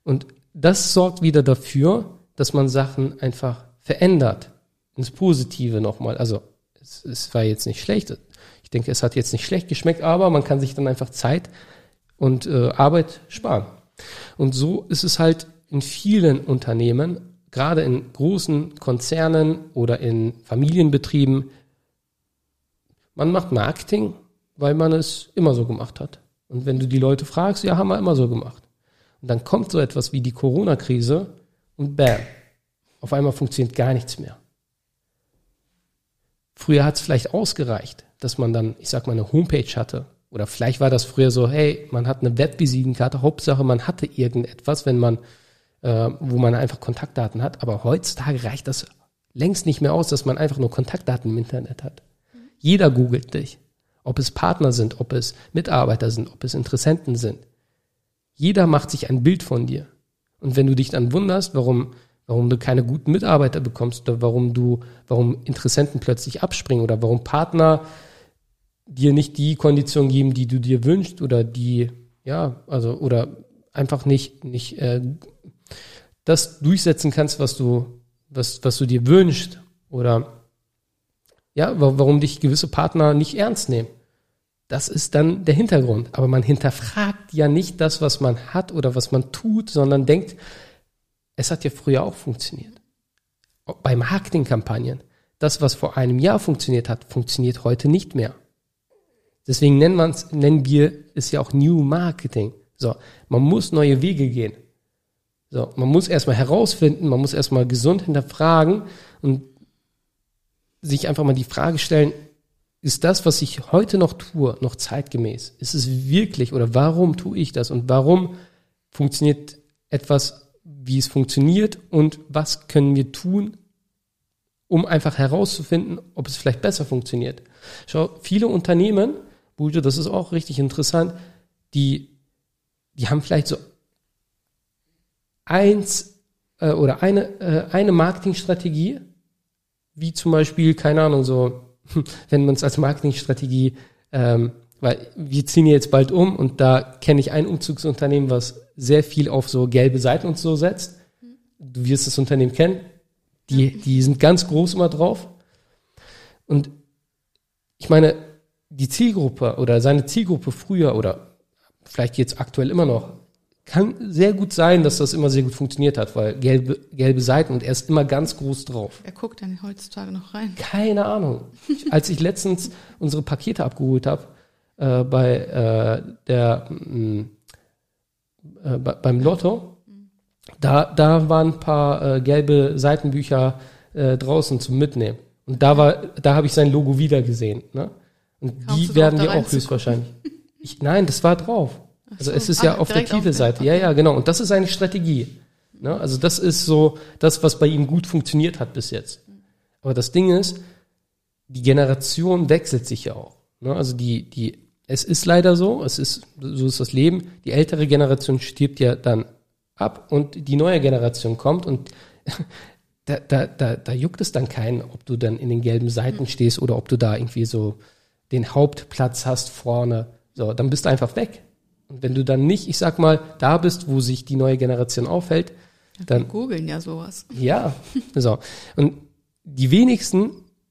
Speaker 3: Und das sorgt wieder dafür, dass man Sachen einfach verändert. Ins Positive nochmal. Also, es, es war jetzt nicht schlecht. Ich denke, es hat jetzt nicht schlecht geschmeckt, aber man kann sich dann einfach Zeit und äh, Arbeit sparen. Und so ist es halt in vielen Unternehmen, gerade in großen Konzernen oder in Familienbetrieben, man macht Marketing, weil man es immer so gemacht hat. Und wenn du die Leute fragst, ja, haben wir immer so gemacht. Und dann kommt so etwas wie die Corona-Krise und bam, auf einmal funktioniert gar nichts mehr. Früher hat es vielleicht ausgereicht, dass man dann, ich sag mal, eine Homepage hatte. Oder vielleicht war das früher so, hey, man hat eine Webvisitenkarte, Hauptsache man hatte irgendetwas, wenn man, äh, wo man einfach Kontaktdaten hat. Aber heutzutage reicht das längst nicht mehr aus, dass man einfach nur Kontaktdaten im Internet hat. Jeder googelt dich. Ob es Partner sind, ob es Mitarbeiter sind, ob es Interessenten sind. Jeder macht sich ein Bild von dir. Und wenn du dich dann wunderst, warum, warum du keine guten Mitarbeiter bekommst oder warum du, warum Interessenten plötzlich abspringen oder warum Partner dir nicht die Kondition geben, die du dir wünschst oder die, ja, also, oder einfach nicht, nicht äh, das durchsetzen kannst, was du, was, was du dir wünschst oder ja, warum dich gewisse Partner nicht ernst nehmen. Das ist dann der Hintergrund. Aber man hinterfragt ja nicht das, was man hat oder was man tut, sondern denkt, es hat ja früher auch funktioniert. Bei Marketingkampagnen. Das, was vor einem Jahr funktioniert hat, funktioniert heute nicht mehr. Deswegen nennen, man's, nennen wir es ja auch New Marketing. So, man muss neue Wege gehen. So, man muss erstmal herausfinden, man muss erstmal gesund hinterfragen und sich einfach mal die Frage stellen, ist das, was ich heute noch tue, noch zeitgemäß? Ist es wirklich oder warum tue ich das und warum funktioniert etwas, wie es funktioniert und was können wir tun, um einfach herauszufinden, ob es vielleicht besser funktioniert? Schau, viele Unternehmen, Bujo, das ist auch richtig interessant, die, die haben vielleicht so eins äh, oder eine, äh, eine Marketingstrategie, wie zum Beispiel, keine Ahnung, so, wenn man es als Marketingstrategie ähm, weil wir ziehen jetzt bald um und da kenne ich ein Umzugsunternehmen, was sehr viel auf so gelbe Seiten und so setzt. Du wirst das Unternehmen kennen. Die, die sind ganz groß immer drauf. Und ich meine, die Zielgruppe oder seine Zielgruppe früher oder vielleicht jetzt aktuell immer noch, kann sehr gut sein, dass das immer sehr gut funktioniert hat, weil gelbe, gelbe Seiten und er ist immer ganz groß drauf.
Speaker 2: Wer guckt denn heutzutage noch rein?
Speaker 3: Keine Ahnung. Als ich letztens unsere Pakete abgeholt habe, äh, bei äh, der mh, äh, bei, beim Lotto, da, da waren ein paar äh, gelbe Seitenbücher äh, draußen zum Mitnehmen. Und da war, da habe ich sein Logo wieder gesehen. Ne? Und
Speaker 2: Kamst
Speaker 3: die werden dir auch höchstwahrscheinlich. Ich, nein, das war drauf. Also
Speaker 2: so.
Speaker 3: es ist
Speaker 2: Ah,
Speaker 3: ja
Speaker 2: auf der
Speaker 3: Titelseite. Ja, ja, genau. Und das ist eine Strategie. Ne? Also das ist so das, was bei ihm gut funktioniert hat bis jetzt. Aber das Ding ist, die Generation wechselt sich ja auch. Ne? Also die, die, es ist leider so, es ist, so ist das Leben. Die ältere Generation stirbt ja dann ab und die neue Generation kommt und da, da, da, da juckt es dann keinen, ob du dann in den gelben Seiten stehst oder ob du da irgendwie so den Hauptplatz hast vorne. So, dann bist du einfach weg. Und wenn du dann nicht, ich sag mal, da bist, wo sich die neue Generation aufhält,
Speaker 2: Wir
Speaker 3: dann
Speaker 2: googeln ja sowas.
Speaker 3: ja, so. Und die wenigsten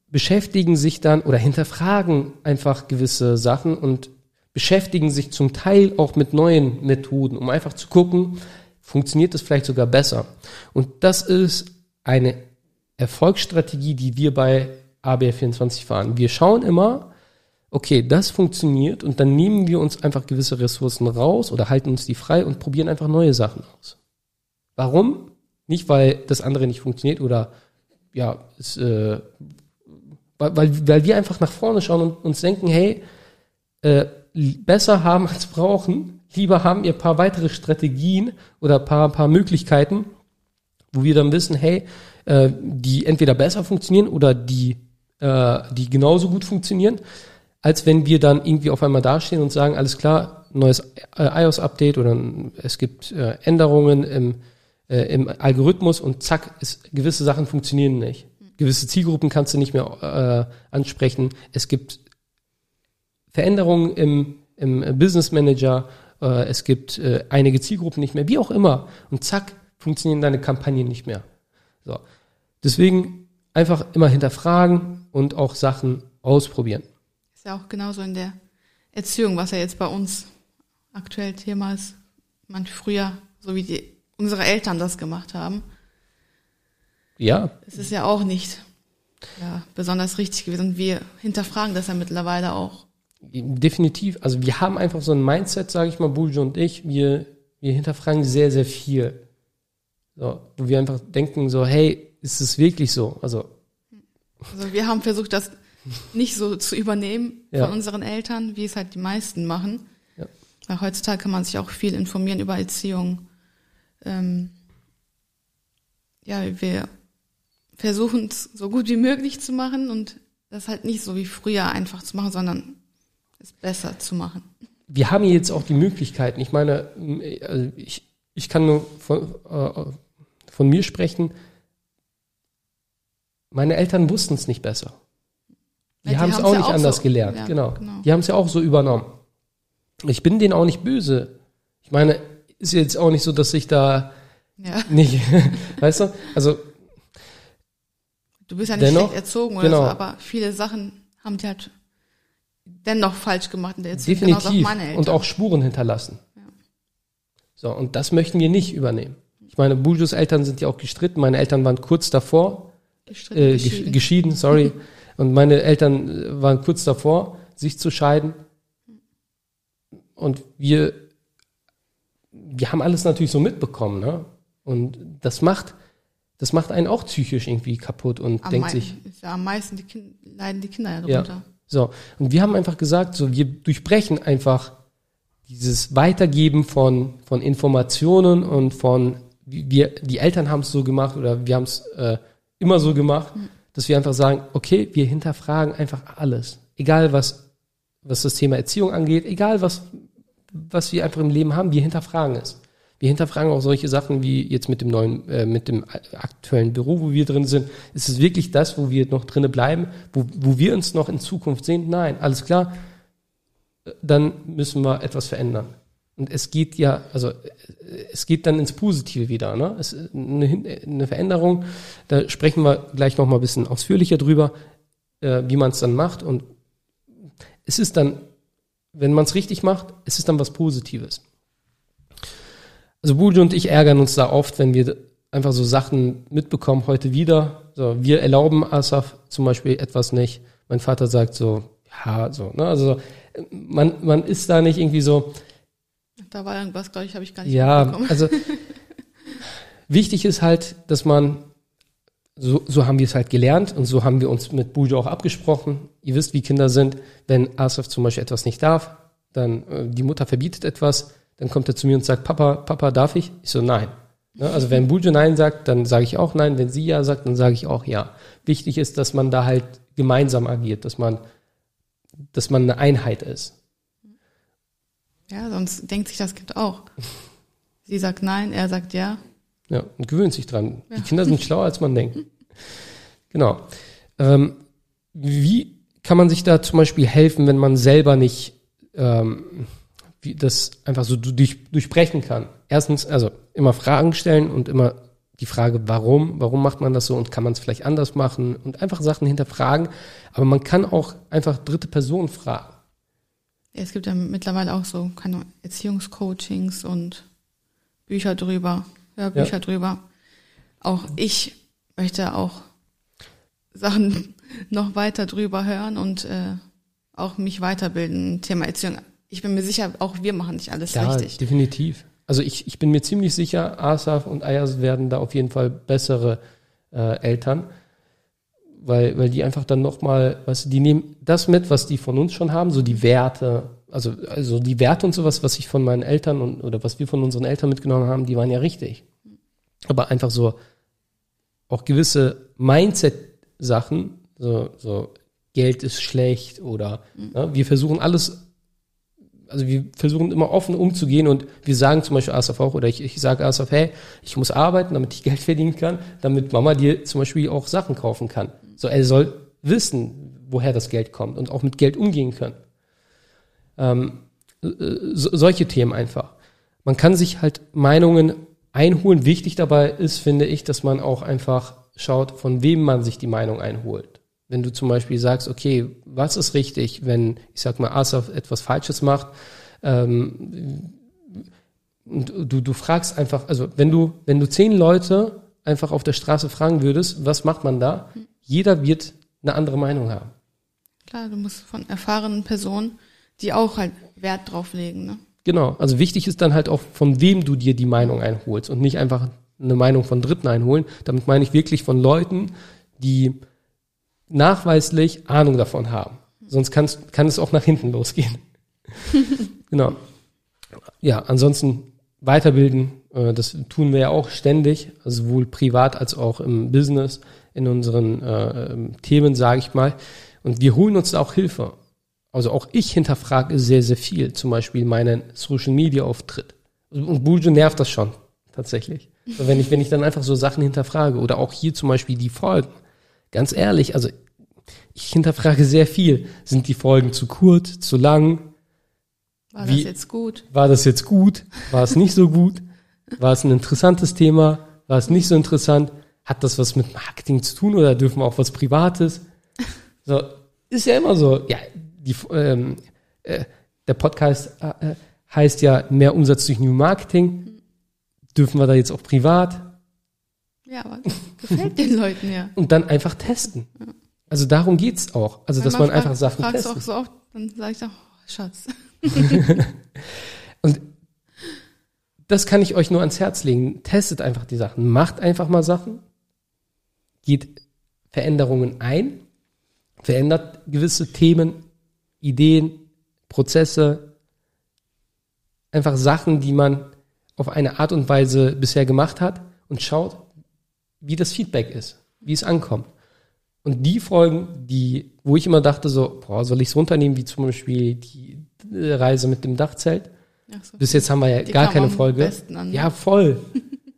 Speaker 3: beschäftigen sich dann oder hinterfragen einfach gewisse Sachen und beschäftigen sich zum Teil auch mit neuen Methoden, um einfach zu gucken, funktioniert es vielleicht sogar besser. Und das ist eine Erfolgsstrategie, die wir bei ABR24 fahren. Wir schauen immer, okay, das funktioniert und dann nehmen wir uns einfach gewisse Ressourcen raus oder halten uns die frei und probieren einfach neue Sachen aus. Warum? Nicht, weil das andere nicht funktioniert oder ja, es, äh, weil, weil, wir einfach nach vorne schauen und uns denken, hey, äh, besser haben als brauchen, lieber haben ihr paar weitere Strategien oder paar, paar Möglichkeiten, wo wir dann wissen, hey, äh, die entweder besser funktionieren oder die, äh, die genauso gut funktionieren, als wenn wir dann irgendwie auf einmal dastehen und sagen, alles klar, neues äh, iOS-Update oder es gibt äh, Änderungen im, äh, im Algorithmus und zack, ist, gewisse Sachen funktionieren nicht. Gewisse Zielgruppen kannst du nicht mehr äh, ansprechen. Es gibt Veränderungen im, im Business Manager, äh, es gibt äh, einige Zielgruppen nicht mehr, wie auch immer. Und zack, funktionieren deine Kampagnen nicht mehr. So. Deswegen einfach immer hinterfragen und auch Sachen ausprobieren.
Speaker 2: Ist ja auch genauso in der Erziehung, was ja jetzt bei uns aktuell Thema ist. Man früher, so wie die, unsere Eltern das gemacht haben,
Speaker 3: Ja,
Speaker 2: es ist ja auch nicht ja, besonders richtig gewesen. Und wir hinterfragen das ja mittlerweile auch.
Speaker 3: definitiv. Also wir haben einfach so ein Mindset, sage ich mal, Bulge und ich, wir, wir hinterfragen sehr, sehr viel. So, wo wir einfach denken so, hey, ist es wirklich so? Also,
Speaker 2: Also wir haben versucht, das nicht so zu übernehmen
Speaker 3: Ja.
Speaker 2: von unseren Eltern, wie es halt die meisten machen.
Speaker 3: Ja.
Speaker 2: Weil heutzutage kann man sich auch viel informieren über Erziehung. Ähm, ja, wir versuchen es so gut wie möglich zu machen und das halt nicht so wie früher einfach zu machen, sondern es besser zu machen.
Speaker 3: wir haben jetzt auch die Möglichkeiten. Ich meine, also ich, ich kann nur von, äh, von mir sprechen. Meine Eltern wussten es nicht besser. Die,
Speaker 2: Ja,
Speaker 3: haben es auch
Speaker 2: ja
Speaker 3: nicht
Speaker 2: auch
Speaker 3: anders
Speaker 2: so-
Speaker 3: gelernt.
Speaker 2: ja,
Speaker 3: genau.
Speaker 2: genau.
Speaker 3: Die haben es ja auch so übernommen. Ich bin denen auch nicht böse. Ich meine, ist jetzt auch nicht so, dass ich da
Speaker 2: Ja,
Speaker 3: nicht, weißt du? Also
Speaker 2: du bist ja nicht
Speaker 3: Dennoch,
Speaker 2: schlecht erzogen oder
Speaker 3: genau.
Speaker 2: so, aber viele Sachen haben die halt dennoch falsch gemacht in der Erziehung.
Speaker 3: Definitiv.
Speaker 2: auch.
Speaker 3: Und auch Spuren hinterlassen. So, und das möchten wir nicht übernehmen. Ich meine, Bujos Eltern sind ja auch gestritten. Meine Eltern waren kurz davor,
Speaker 2: Gestritten,
Speaker 3: äh,
Speaker 2: geschieden.
Speaker 3: geschieden, sorry. Und meine Eltern äh, waren kurz davor, sich zu scheiden. Und wir, wir haben alles natürlich so mitbekommen, ne? Und das macht, das macht einen auch psychisch irgendwie kaputt und
Speaker 2: am
Speaker 3: denkt sich,
Speaker 2: ja am meisten die kind, leiden die Kinder ja
Speaker 3: Ja.
Speaker 2: darunter.
Speaker 3: So, und wir haben einfach gesagt, so wir durchbrechen einfach dieses Weitergeben von, von Informationen und von, wir, die Eltern haben es so gemacht oder wir haben es äh, immer so gemacht, dass wir einfach sagen, okay, wir hinterfragen einfach alles. Egal was, was das Thema Erziehung angeht, egal was, was wir einfach im Leben haben, wir hinterfragen es. Wir hinterfragen auch solche Sachen wie jetzt mit dem neuen, äh, mit dem aktuellen Büro, wo wir drin sind. Ist es wirklich das, wo wir noch drinne bleiben, wo, wo wir uns noch in Zukunft sehen? Nein, alles klar. dann müssen wir etwas verändern. Und es geht ja, also es geht dann ins Positive wieder. Ne? Es, eine, eine Veränderung, da sprechen wir gleich noch mal ein bisschen ausführlicher drüber, äh, wie man es dann macht. Und es ist dann, wenn man es richtig macht, es ist dann was Positives. Also Bujo und ich ärgern uns da oft, wenn wir einfach so Sachen mitbekommen, heute wieder. So, wir erlauben Asaf zum Beispiel etwas nicht. Mein Vater sagt so, ja, so, ne, also man, man ist da nicht irgendwie so.
Speaker 2: Da war irgendwas, glaube ich, habe ich gar nicht
Speaker 3: Ja, also wichtig ist halt, dass man, so, so haben wir es halt gelernt und so haben wir uns mit Bujo auch abgesprochen. Ihr wisst, wie Kinder sind. Wenn Asaf zum Beispiel etwas nicht darf, dann äh, die Mutter verbietet etwas, dann kommt er zu mir und sagt, Papa, Papa, darf ich? Ich so, nein. Ne? Also wenn Bujo Nein sagt, dann sage ich auch Nein. Wenn sie Ja sagt, dann sage ich auch Ja. Wichtig ist, dass man da halt gemeinsam agiert, dass man, dass man eine Einheit ist.
Speaker 2: Ja, sonst denkt sich das Kind auch. Sie sagt Nein, er sagt Ja.
Speaker 3: Ja, und gewöhnt sich dran. Ja. Die Kinder sind schlauer, als man denkt. Genau. Ähm, wie kann man sich da zum Beispiel helfen, wenn man selber nicht ähm, wie das einfach so durch, durchbrechen kann. Erstens, also immer Fragen stellen und immer die Frage, warum, warum macht man das so und kann man es vielleicht anders machen und einfach Sachen hinterfragen. Aber man kann auch einfach dritte Personen fragen.
Speaker 2: Es gibt ja mittlerweile auch so keine Erziehungscoachings und Bücher drüber, Hörbücher ja. drüber. Auch ich möchte auch Sachen noch weiter drüber hören und äh, auch mich weiterbilden. Thema Erziehung ich bin mir sicher, auch wir machen nicht alles ja, richtig.
Speaker 3: definitiv. Also ich, ich bin mir ziemlich sicher, Asaf und Ayas werden da auf jeden Fall bessere äh, Eltern, weil, weil die einfach dann nochmal, weißt du, die nehmen das mit, was die von uns schon haben, so die Werte, also, also die Werte und sowas, was ich von meinen Eltern und, oder was wir von unseren Eltern mitgenommen haben, die waren ja richtig. Aber einfach so auch gewisse Mindset-Sachen, so, so Geld ist schlecht oder mhm. ne, wir versuchen alles also wir versuchen immer offen umzugehen und wir sagen zum Beispiel Asaf auch, oder ich, ich sage Asaf, hey, ich muss arbeiten, damit ich Geld verdienen kann, damit Mama dir zum Beispiel auch Sachen kaufen kann. So, er soll wissen, woher das Geld kommt und auch mit Geld umgehen können. Ähm, so, solche Themen einfach. Man kann sich halt Meinungen einholen. Wichtig dabei ist, finde ich, dass man auch einfach schaut, von wem man sich die Meinung einholt wenn du zum Beispiel sagst, okay, was ist richtig, wenn, ich sag mal, Asaf etwas Falsches macht, ähm, und du, du fragst einfach, also wenn du, wenn du zehn Leute einfach auf der Straße fragen würdest, was macht man da? Jeder wird eine andere Meinung haben.
Speaker 2: Klar, du musst von erfahrenen Personen, die auch halt Wert drauf legen, ne?
Speaker 3: Genau, also wichtig ist dann halt auch, von wem du dir die Meinung einholst und nicht einfach eine Meinung von Dritten einholen. Damit meine ich wirklich von Leuten, die nachweislich Ahnung davon haben. Sonst kann's, kann es auch nach hinten losgehen. genau. Ja, ansonsten weiterbilden, äh, das tun wir ja auch ständig, also sowohl privat als auch im Business, in unseren äh, Themen, sage ich mal. Und wir holen uns da auch Hilfe. Also auch ich hinterfrage sehr, sehr viel, zum Beispiel meinen Social Media Auftritt. Und Bujo nervt das schon, tatsächlich. Wenn ich, wenn ich dann einfach so Sachen hinterfrage oder auch hier zum Beispiel die Folgen. Ganz ehrlich, also ich hinterfrage sehr viel. Sind die Folgen zu kurz, zu lang?
Speaker 2: War Wie, das jetzt gut?
Speaker 3: War das jetzt gut? War es nicht so gut? War es ein interessantes Thema? War es nicht so interessant? Hat das was mit Marketing zu tun oder dürfen wir auch was Privates? So, ist ja immer so. Ja, die, ähm, äh, der Podcast äh, heißt ja mehr Umsatz durch New Marketing. Dürfen wir da jetzt auch privat?
Speaker 2: Ja, aber gefällt den Leuten ja.
Speaker 3: Und dann einfach testen. Ja. Also darum geht's auch. Also, dass man, man einfach Sachen
Speaker 2: fragst testet. auch so oft, dann sage ich auch, oh, Schatz.
Speaker 3: und das kann ich euch nur ans Herz legen. Testet einfach die Sachen. Macht einfach mal Sachen. Geht Veränderungen ein. Verändert gewisse Themen, Ideen, Prozesse. Einfach Sachen, die man auf eine Art und Weise bisher gemacht hat und schaut, wie das Feedback ist, wie es ankommt. Und die Folgen, die, wo ich immer dachte, so, boah, soll ich es runternehmen, wie zum Beispiel die Reise mit dem Dachzelt? So. Bis jetzt haben wir ja die gar keine Folge. An, ne? Ja, voll.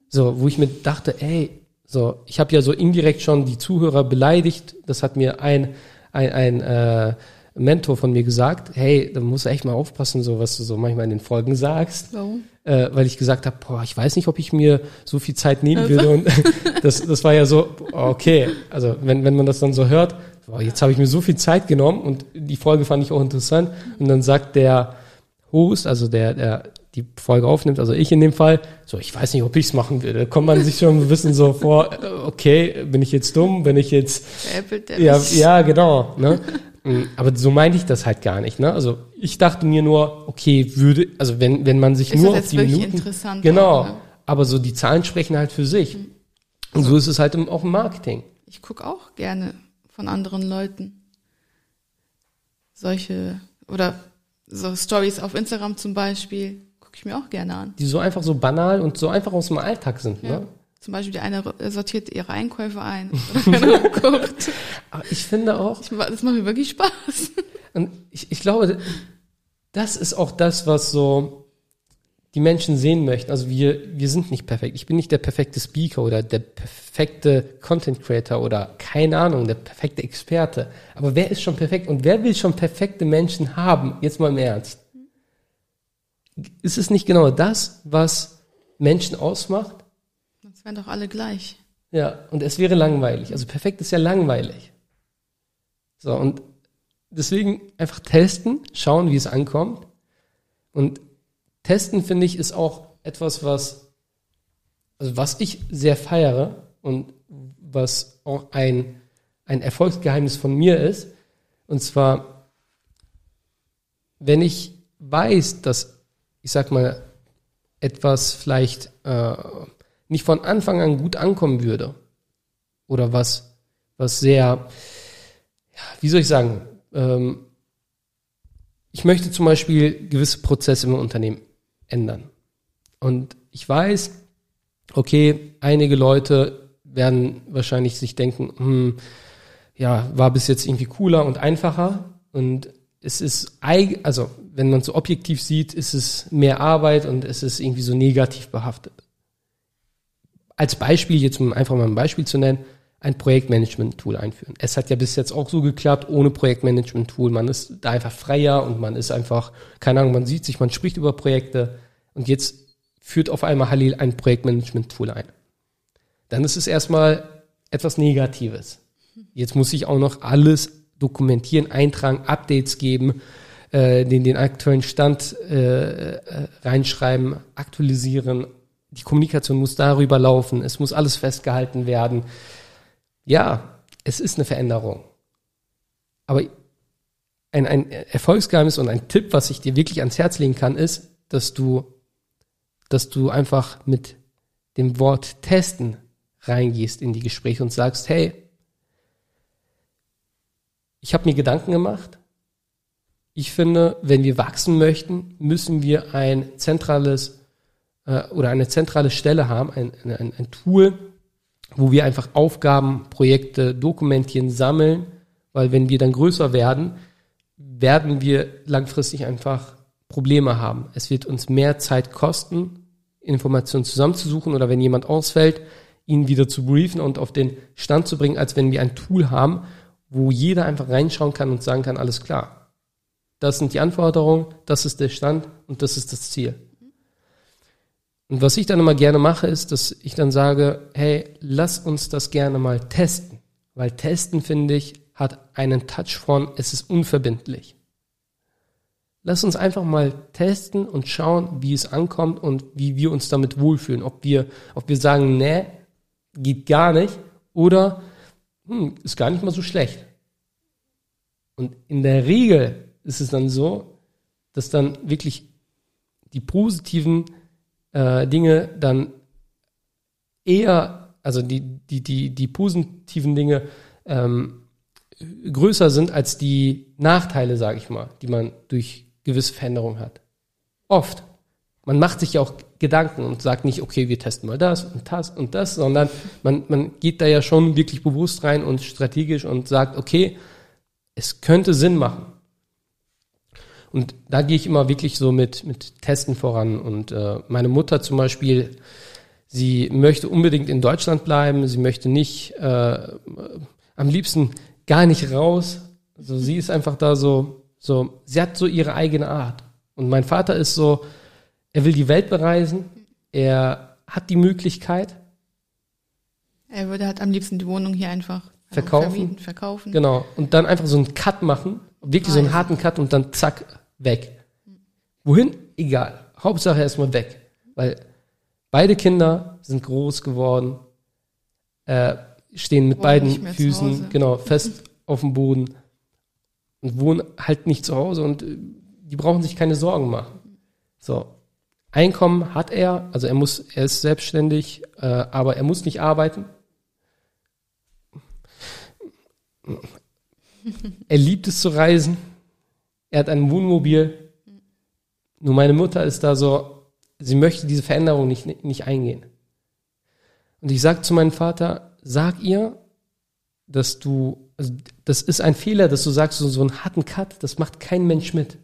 Speaker 3: so, wo ich mir dachte, ey, so, ich habe ja so indirekt schon die Zuhörer beleidigt. Das hat mir ein, ein, ein äh, Mentor von mir gesagt, hey, da musst du echt mal aufpassen, so was du so manchmal in den Folgen sagst.
Speaker 2: Warum?
Speaker 3: Äh, weil ich gesagt habe, boah, ich weiß nicht, ob ich mir so viel Zeit nehmen würde. Und das, das war ja so, okay, also wenn, wenn man das dann so hört, boah, jetzt habe ich mir so viel Zeit genommen und die Folge fand ich auch interessant. Und dann sagt der Host, also der, der die Folge aufnimmt, also ich in dem Fall, so, ich weiß nicht, ob ich es machen würde. Da kommt man sich schon ein bisschen so vor, äh, okay, bin ich jetzt dumm, bin ich jetzt, ja, ja, genau, ne? Mm, Aber so meinte ich das halt gar nicht, ne? Also ich dachte mir nur, okay, würde, also wenn, wenn man sich
Speaker 2: Ist
Speaker 3: nur
Speaker 2: das
Speaker 3: auf
Speaker 2: jetzt
Speaker 3: die
Speaker 2: wirklich
Speaker 3: Minuten,
Speaker 2: interessant
Speaker 3: genau,
Speaker 2: auch, ne?
Speaker 3: aber so die Zahlen sprechen halt für sich. Und so ist es halt im, auch im Marketing.
Speaker 2: Ich gucke auch gerne von anderen Leuten solche oder so Stories auf Instagram zum Beispiel gucke ich mir auch gerne an.
Speaker 3: Die so einfach so banal und so einfach aus dem Alltag sind,
Speaker 2: Ja.
Speaker 3: ne?
Speaker 2: Zum Beispiel die eine sortiert ihre Einkäufe ein
Speaker 3: ich finde auch,
Speaker 2: Ich, das macht mir wirklich Spaß.
Speaker 3: Und ich, ich glaube, das ist auch das, was so die Menschen sehen möchten. Also wir, wir sind nicht perfekt. Ich bin nicht der perfekte Speaker oder der perfekte Content Creator oder keine Ahnung, der perfekte Experte. Aber wer ist schon perfekt und wer will schon perfekte Menschen haben? Jetzt mal im Ernst. Ist es nicht genau das, was Menschen ausmacht?
Speaker 2: Sonst wären doch alle gleich.
Speaker 3: Ja, und es wäre langweilig. Also perfekt ist ja langweilig. So, und deswegen einfach testen, schauen, wie es ankommt. Und testen, finde ich, ist auch etwas, was, also was ich sehr feiere und was auch ein, ein Erfolgsgeheimnis von mir ist. Und zwar, wenn ich weiß, dass, ich sag mal, etwas vielleicht äh, nicht von Anfang an gut ankommen würde oder was, was sehr, ja, wie soll ich sagen, ähm, ich möchte zum Beispiel gewisse Prozesse im Unternehmen ändern. Und ich weiß, okay, einige Leute werden wahrscheinlich sich denken, hm, ja, war bis jetzt irgendwie cooler und einfacher. Und es ist, also wenn man es so objektiv sieht, ist es mehr Arbeit und es ist irgendwie so negativ behaftet. Als Beispiel, jetzt um einfach mal ein Beispiel zu nennen, ein Projektmanagement-Tool einführen. Es hat ja bis jetzt auch so geklappt, ohne Projektmanagement-Tool. Man ist da einfach freier und man ist einfach, keine Ahnung, man sieht sich, man spricht über Projekte und jetzt führt auf einmal Halil ein Projektmanagement-Tool ein. Dann ist es erstmal etwas Negatives. Jetzt muss ich auch noch alles dokumentieren, eintragen, Updates geben, äh, den, den aktuellen Stand äh, äh, reinschreiben, aktualisieren. Die Kommunikation muss darüber laufen, es muss alles festgehalten werden. Ja, es ist eine Veränderung. Aber ein, ein Erfolgsgeheimnis und ein Tipp, was ich dir wirklich ans Herz legen kann, ist, dass du, dass du einfach mit dem Wort testen reingehst in die Gespräche und sagst, hey, ich habe mir Gedanken gemacht. Ich finde, wenn wir wachsen möchten, müssen wir ein zentrales äh, oder eine zentrale Stelle haben, ein, ein, ein Tool, wo wir einfach Aufgaben, Projekte dokumentieren, sammeln, weil wenn wir dann größer werden, werden wir langfristig einfach Probleme haben. Es wird uns mehr Zeit kosten, Informationen zusammenzusuchen oder wenn jemand ausfällt, ihn wieder zu briefen und auf den Stand zu bringen, als wenn wir ein Tool haben, wo jeder einfach reinschauen kann und sagen kann, alles klar. Das sind die Anforderungen, das ist der Stand und das ist das Ziel. Und was ich dann immer gerne mache, ist, dass ich dann sage, hey, lass uns das gerne mal testen. Weil testen, finde ich, hat einen Touch von, es ist unverbindlich. Lass uns einfach mal testen und schauen, wie es ankommt und wie wir uns damit wohlfühlen. Ob wir, ob wir sagen, nee, geht gar nicht oder hm, ist gar nicht mal so schlecht. Und in der Regel ist es dann so, dass dann wirklich die positiven äh, Dinge dann eher, also die, die, die, die positiven Dinge ähm, größer sind als die Nachteile, sage ich mal, die man durch gewisse Veränderungen hat. Oft. Man macht sich ja auch Gedanken und sagt nicht, okay, wir testen mal das und das und das, sondern man, man geht da ja schon wirklich bewusst rein und strategisch und sagt, okay, es könnte Sinn machen. Und da gehe ich immer wirklich so mit, mit Testen voran. Und äh, meine Mutter zum Beispiel, sie möchte unbedingt in Deutschland bleiben, sie möchte nicht, äh, am liebsten gar nicht raus. Also sie ist einfach da so, so, sie hat so ihre eigene Art. Und mein Vater ist so, er will die Welt bereisen, er hat die Möglichkeit.
Speaker 2: Er würde halt am liebsten die Wohnung hier einfach
Speaker 3: verkaufen.
Speaker 2: Vermieten, verkaufen.
Speaker 3: Genau. Und dann einfach so einen Cut machen, wirklich so einen harten Cut und dann zack, weg. Wohin? Egal. Hauptsache erstmal weg. Weil beide Kinder sind groß geworden, äh, stehen mit beiden Füßen genau fest auf dem Boden und wohnen halt nicht zu Hause und äh, die brauchen sich keine Sorgen machen. So. Einkommen hat er, also er muss, er ist selbstständig, äh, aber er muss nicht arbeiten. Er liebt es zu reisen. Er hat ein Wohnmobil. Nur meine Mutter ist da so, sie möchte diese Veränderung nicht, nicht eingehen. Und ich sage zu meinem Vater, sag ihr, dass du, also das ist ein Fehler, dass du sagst, so, so einen harten Cut, das macht kein Mensch mit.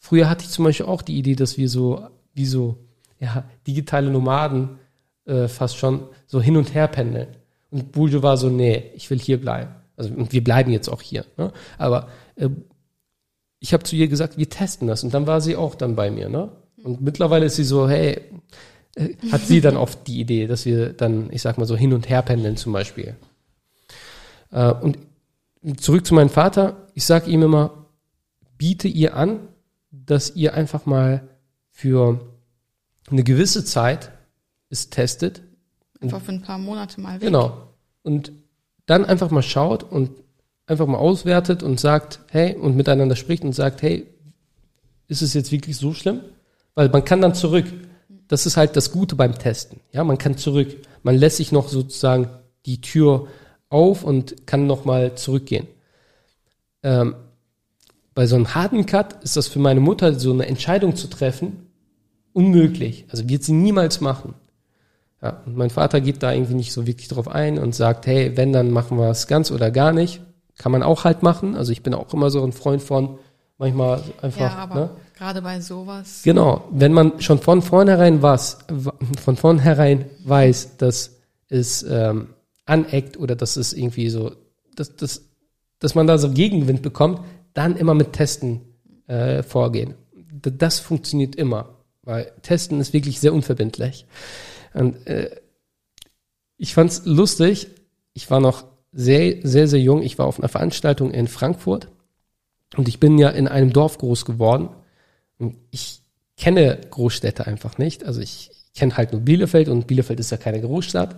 Speaker 3: Früher hatte ich zum Beispiel auch die Idee, dass wir so, wie so, ja, digitale Nomaden äh, fast schon so hin und her pendeln. Und Buljo war so, nee, ich will hier bleiben. Also und wir bleiben jetzt auch hier. Ne? Aber äh, ich habe zu ihr gesagt, wir testen das. Und dann war sie auch dann bei mir. Ne? Und mittlerweile ist sie so, hey, äh, hat sie dann oft die Idee, dass wir dann, ich sag mal so, hin und her pendeln zum Beispiel. Äh, und zurück zu meinem Vater. Ich sag ihm immer, biete ihr an, dass ihr einfach mal für eine gewisse Zeit es testet.
Speaker 2: Einfach für ein paar Monate mal weg.
Speaker 3: Genau. Und dann einfach mal schaut und einfach mal auswertet und sagt, hey, und miteinander spricht und sagt, hey, ist es jetzt wirklich so schlimm? Weil man kann dann zurück. Das ist halt das Gute beim Testen. Ja, man kann zurück. Man lässt sich noch sozusagen die Tür auf und kann nochmal zurückgehen. Ähm, bei so einem harten Cut ist das für meine Mutter so eine Entscheidung zu treffen unmöglich. Also wird sie niemals machen. Ja, und mein Vater geht da irgendwie nicht so wirklich drauf ein und sagt, hey, wenn, dann machen wir es ganz oder gar nicht. Kann man auch halt machen. Also ich bin auch immer so ein Freund von manchmal einfach. Ja,
Speaker 2: aber
Speaker 3: ne?
Speaker 2: gerade bei sowas.
Speaker 3: Genau, wenn man schon von vornherein was, von vornherein weiß, dass es ähm, aneckt oder dass es irgendwie so, dass, dass, dass man da so Gegenwind bekommt, dann immer mit Testen äh, vorgehen. Das funktioniert immer, weil Testen ist wirklich sehr unverbindlich. Und äh, ich fand's lustig. Ich war noch sehr, sehr, sehr jung. Ich war auf einer Veranstaltung in Frankfurt und ich bin ja in einem Dorf groß geworden. Und ich kenne Großstädte einfach nicht. Also ich kenne halt nur Bielefeld und Bielefeld ist ja keine Großstadt.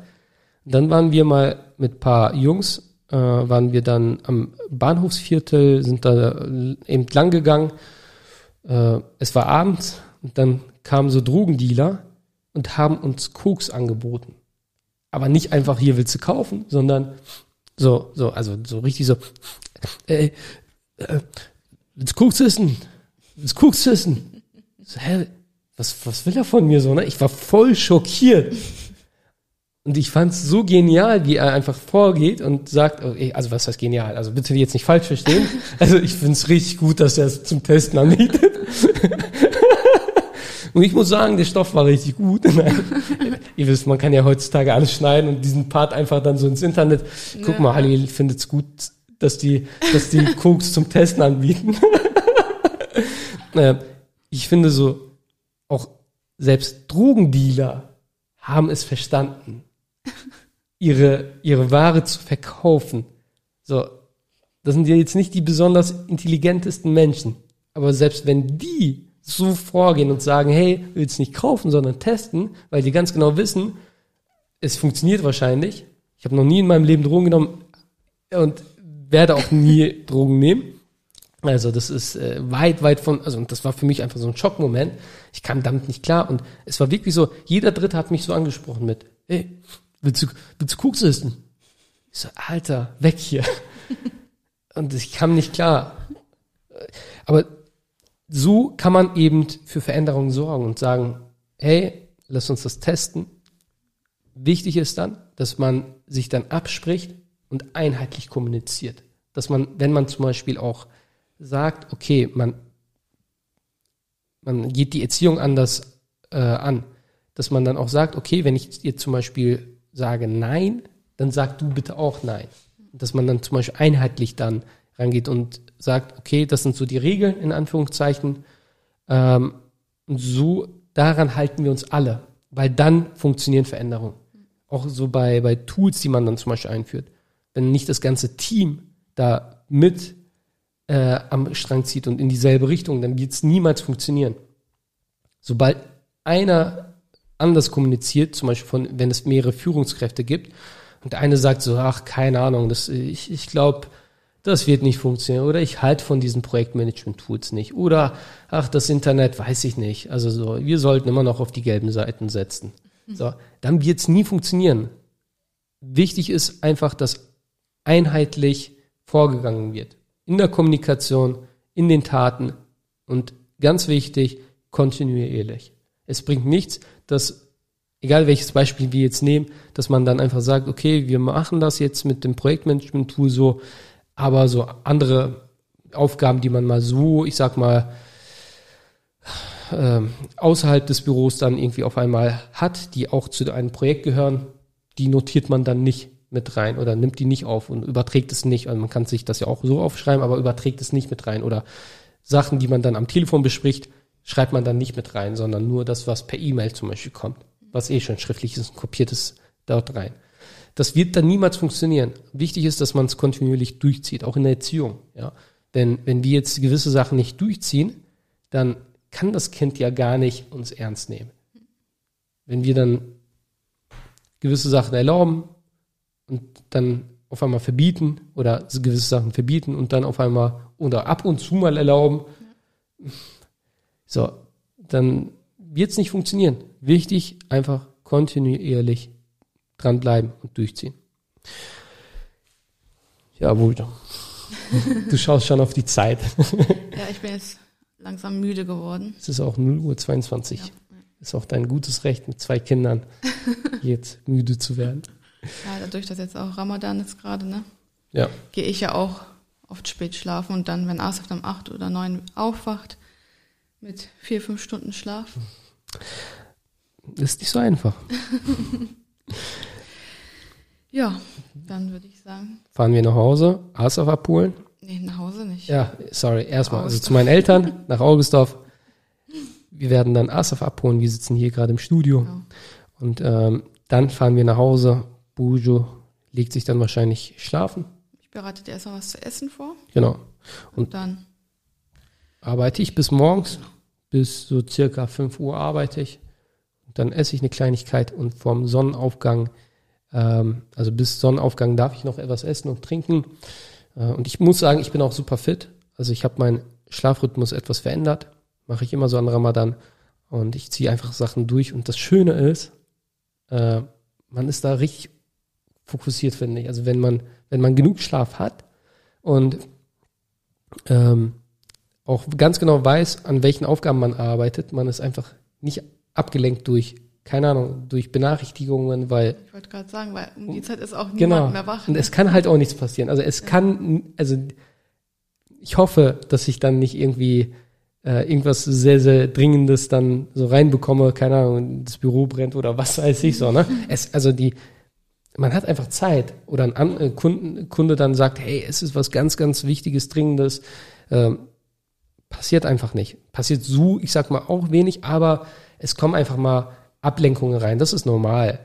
Speaker 3: Und dann waren wir mal mit paar Jungs, äh, waren wir dann am Bahnhofsviertel, sind da eben lang gegangen. Äh, es war abends und dann kamen so Drogendealer und haben uns Koks angeboten. Aber nicht einfach hier willst du kaufen, sondern so, so, also so richtig so, ey, äh, willst du Koks essen? Willst du Koks essen? So, hä, was, was will er von mir so, ne? Ich war voll schockiert. Und ich fand es so genial, wie er einfach vorgeht und sagt, okay, also was heißt genial? Also bitte jetzt nicht falsch verstehen. Also ich finde es richtig gut, dass er es zum Testen anbietet. Und ich muss sagen, der Stoff war richtig gut. Ihr wisst, man kann ja heutzutage alles schneiden und diesen Part einfach dann so ins Internet. Guck ja. mal, Halil findet es gut, dass die, dass die Koks zum Testen anbieten. ich finde so, auch selbst Drogendealer haben es verstanden, ihre, ihre Ware zu verkaufen. So, das sind ja jetzt nicht die besonders intelligentesten Menschen. Aber selbst wenn die so vorgehen und sagen, hey, willst nicht kaufen, sondern testen, weil die ganz genau wissen, es funktioniert wahrscheinlich. Ich habe noch nie in meinem Leben Drogen genommen und werde auch nie Drogen nehmen. Also das ist äh, weit, weit von, also und das war für mich einfach so ein Schockmoment. Ich kam damit nicht klar und es war wirklich so, jeder Dritte hat mich so angesprochen mit, hey, willst du, willst du Koks essen? Ich so, Alter, weg hier. und ich kam nicht klar. Aber so kann man eben für Veränderungen sorgen und sagen, hey, lass uns das testen. Wichtig ist dann, dass man sich dann abspricht und einheitlich kommuniziert. Dass man, wenn man zum Beispiel auch sagt, okay, man, man geht die Erziehung anders äh, an, dass man dann auch sagt, okay, wenn ich dir zum Beispiel sage Nein, dann sag du bitte auch Nein. Dass man dann zum Beispiel einheitlich dann rangeht und sagt, okay, das sind so die Regeln in Anführungszeichen. Ähm, und so daran halten wir uns alle, weil dann funktionieren Veränderungen. Auch so bei, bei Tools, die man dann zum Beispiel einführt. Wenn nicht das ganze Team da mit äh, am Strang zieht und in dieselbe Richtung, dann wird es niemals funktionieren. Sobald einer anders kommuniziert, zum Beispiel von, wenn es mehrere Führungskräfte gibt, und der eine sagt so, ach, keine Ahnung, das, ich, ich glaube, das wird nicht funktionieren. Oder ich halte von diesen Projektmanagement-Tools nicht. Oder, ach, das Internet weiß ich nicht. Also so, wir sollten immer noch auf die gelben Seiten setzen. So, dann wird es nie funktionieren. Wichtig ist einfach, dass einheitlich vorgegangen wird. In der Kommunikation, in den Taten und ganz wichtig, kontinuierlich. Es bringt nichts, dass, egal welches Beispiel wir jetzt nehmen, dass man dann einfach sagt, okay, wir machen das jetzt mit dem Projektmanagement-Tool so, aber so andere Aufgaben, die man mal so, ich sag mal, äh, außerhalb des Büros dann irgendwie auf einmal hat, die auch zu einem Projekt gehören, die notiert man dann nicht mit rein oder nimmt die nicht auf und überträgt es nicht. Also man kann sich das ja auch so aufschreiben, aber überträgt es nicht mit rein. Oder Sachen, die man dann am Telefon bespricht, schreibt man dann nicht mit rein, sondern nur das, was per E-Mail zum Beispiel kommt, was eh schon schriftlich ist und kopiert ist dort rein. Das wird dann niemals funktionieren. Wichtig ist, dass man es kontinuierlich durchzieht, auch in der Erziehung. Ja? Denn wenn wir jetzt gewisse Sachen nicht durchziehen, dann kann das Kind ja gar nicht uns ernst nehmen. Wenn wir dann gewisse Sachen erlauben und dann auf einmal verbieten oder gewisse Sachen verbieten und dann auf einmal oder ab und zu mal erlauben, so, dann wird es nicht funktionieren. Wichtig, einfach kontinuierlich dranbleiben und durchziehen. Ja, wohl. Du schaust schon auf die Zeit.
Speaker 2: Ja, ich bin jetzt langsam müde geworden.
Speaker 3: Es ist auch 0 Uhr 22. Ja. Ist auch dein gutes Recht, mit zwei Kindern jetzt müde zu werden.
Speaker 2: Ja, dadurch, dass jetzt auch Ramadan ist gerade, ne?
Speaker 3: Ja.
Speaker 2: Gehe ich ja auch oft spät schlafen und dann, wenn Asaf um acht oder neun aufwacht, mit vier, fünf Stunden Schlaf.
Speaker 3: Ist nicht so einfach.
Speaker 2: ja, dann würde ich sagen.
Speaker 3: Fahren wir nach Hause, Asaf abholen
Speaker 2: Nee, nach Hause nicht.
Speaker 3: Ja, sorry, erstmal. Also zu meinen Eltern, nach Augustdorf. Wir werden dann Asaf abholen. Wir sitzen hier gerade im Studio. Ja. Und ähm, dann fahren wir nach Hause. Bujo legt sich dann wahrscheinlich schlafen.
Speaker 2: Ich bereite dir erstmal was zu essen vor.
Speaker 3: Genau.
Speaker 2: Und, Und dann
Speaker 3: arbeite ich bis morgens. Bis so circa 5 Uhr arbeite ich. Und dann esse ich eine Kleinigkeit und vom Sonnenaufgang, ähm, also bis Sonnenaufgang darf ich noch etwas essen und trinken. Äh, und ich muss sagen, ich bin auch super fit. Also ich habe meinen Schlafrhythmus etwas verändert. Mache ich immer so an Ramadan. Und ich ziehe einfach Sachen durch. Und das Schöne ist, äh, man ist da richtig fokussiert, finde ich. Also wenn man, wenn man genug Schlaf hat und ähm, auch ganz genau weiß, an welchen Aufgaben man arbeitet, man ist einfach nicht abgelenkt durch keine Ahnung, durch Benachrichtigungen, weil.
Speaker 2: Ich wollte gerade sagen, weil um die Zeit ist auch niemand
Speaker 3: genau.
Speaker 2: mehr wach.
Speaker 3: Und es kann halt auch nichts passieren. Also es ja. kann, also ich hoffe, dass ich dann nicht irgendwie äh, irgendwas sehr, sehr Dringendes dann so reinbekomme, keine Ahnung, das Büro brennt oder was weiß ich so, ne? Es, also die, man hat einfach Zeit oder ein An äh, Kunden, Kunde dann sagt, hey, es ist was ganz, ganz Wichtiges, Dringendes, ähm, passiert einfach nicht. Passiert so, ich sag mal, auch wenig, aber es kommen einfach mal Ablenkungen rein. Das ist normal.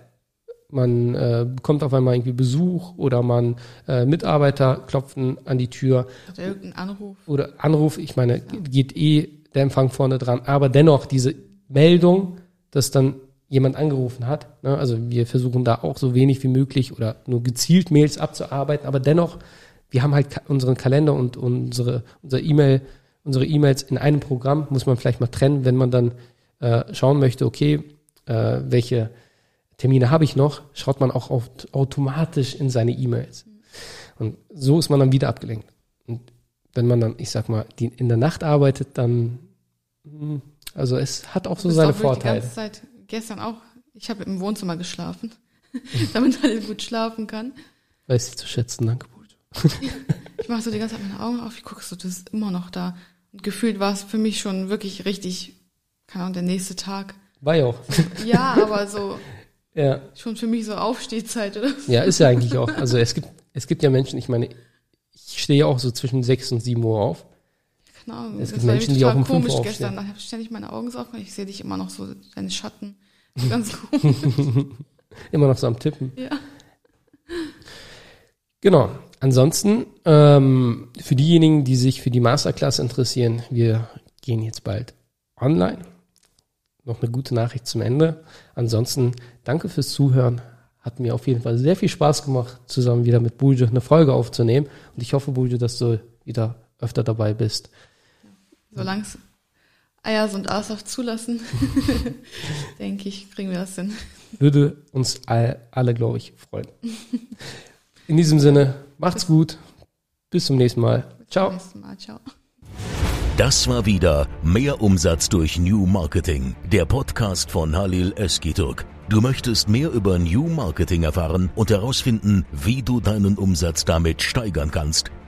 Speaker 3: Man äh, bekommt auf einmal irgendwie Besuch oder man äh, Mitarbeiter klopfen an die Tür.
Speaker 2: Oder irgendein Anruf.
Speaker 3: Oder Anruf, ich meine, ja. geht eh der Empfang vorne dran. Aber dennoch diese Meldung, dass dann jemand angerufen hat. Ne? Also wir versuchen da auch so wenig wie möglich oder nur gezielt Mails abzuarbeiten, aber dennoch, wir haben halt unseren Kalender und unsere, unser E-Mail, unsere E-Mails in einem Programm, muss man vielleicht mal trennen, wenn man dann äh, schauen möchte, okay, äh, welche Termine habe ich noch, schaut man auch auf, automatisch in seine E-Mails. Und so ist man dann wieder abgelenkt. Und wenn man dann, ich sag mal, die in der Nacht arbeitet, dann, hm, also es hat auch so seine auch Vorteile. Die ganze
Speaker 2: Zeit, gestern auch, ich habe im Wohnzimmer geschlafen, damit alles gut schlafen kann.
Speaker 3: Weiß ich zu schätzen, danke,
Speaker 2: Ich mache so die ganze Zeit meine Augen auf, ich gucke so, das ist immer noch da. Und gefühlt war es für mich schon wirklich richtig, keine Ahnung, der nächste Tag.
Speaker 3: War ja auch.
Speaker 2: Ja, aber so ja. schon für mich so Aufstehzeit oder
Speaker 3: so. Ja, ist ja eigentlich auch. Also es gibt, es gibt ja Menschen, ich meine, ich stehe auch so zwischen 6 und 7 Uhr auf.
Speaker 2: Genau,
Speaker 3: Es gibt Menschen, die auch um fünf
Speaker 2: komisch
Speaker 3: Uhr
Speaker 2: gestern.
Speaker 3: aufstehen.
Speaker 2: Da habe ich ständig meine Augen so auf und ich sehe dich immer noch so, deine Schatten. Ganz komisch.
Speaker 3: Immer noch so am Tippen.
Speaker 2: ja.
Speaker 3: Genau. Ansonsten, ähm, für diejenigen, die sich für die Masterclass interessieren, wir gehen jetzt bald online. Noch eine gute Nachricht zum Ende. Ansonsten, danke fürs Zuhören. Hat mir auf jeden Fall sehr viel Spaß gemacht, zusammen wieder mit Bujo eine Folge aufzunehmen. Und ich hoffe, Bujo, dass du wieder öfter dabei bist.
Speaker 2: Solange es Eier und Aas zulassen, denke ich, kriegen wir das hin.
Speaker 3: Würde uns all, alle, glaube ich, freuen. In diesem Sinne, macht's gut. Bis zum nächsten Mal. Ciao.
Speaker 2: Bis zum nächsten Mal. Ciao.
Speaker 1: Das war wieder Mehr Umsatz durch New Marketing, der Podcast von Halil Eskiturk. Du möchtest mehr über New Marketing erfahren und herausfinden, wie du deinen Umsatz damit steigern kannst?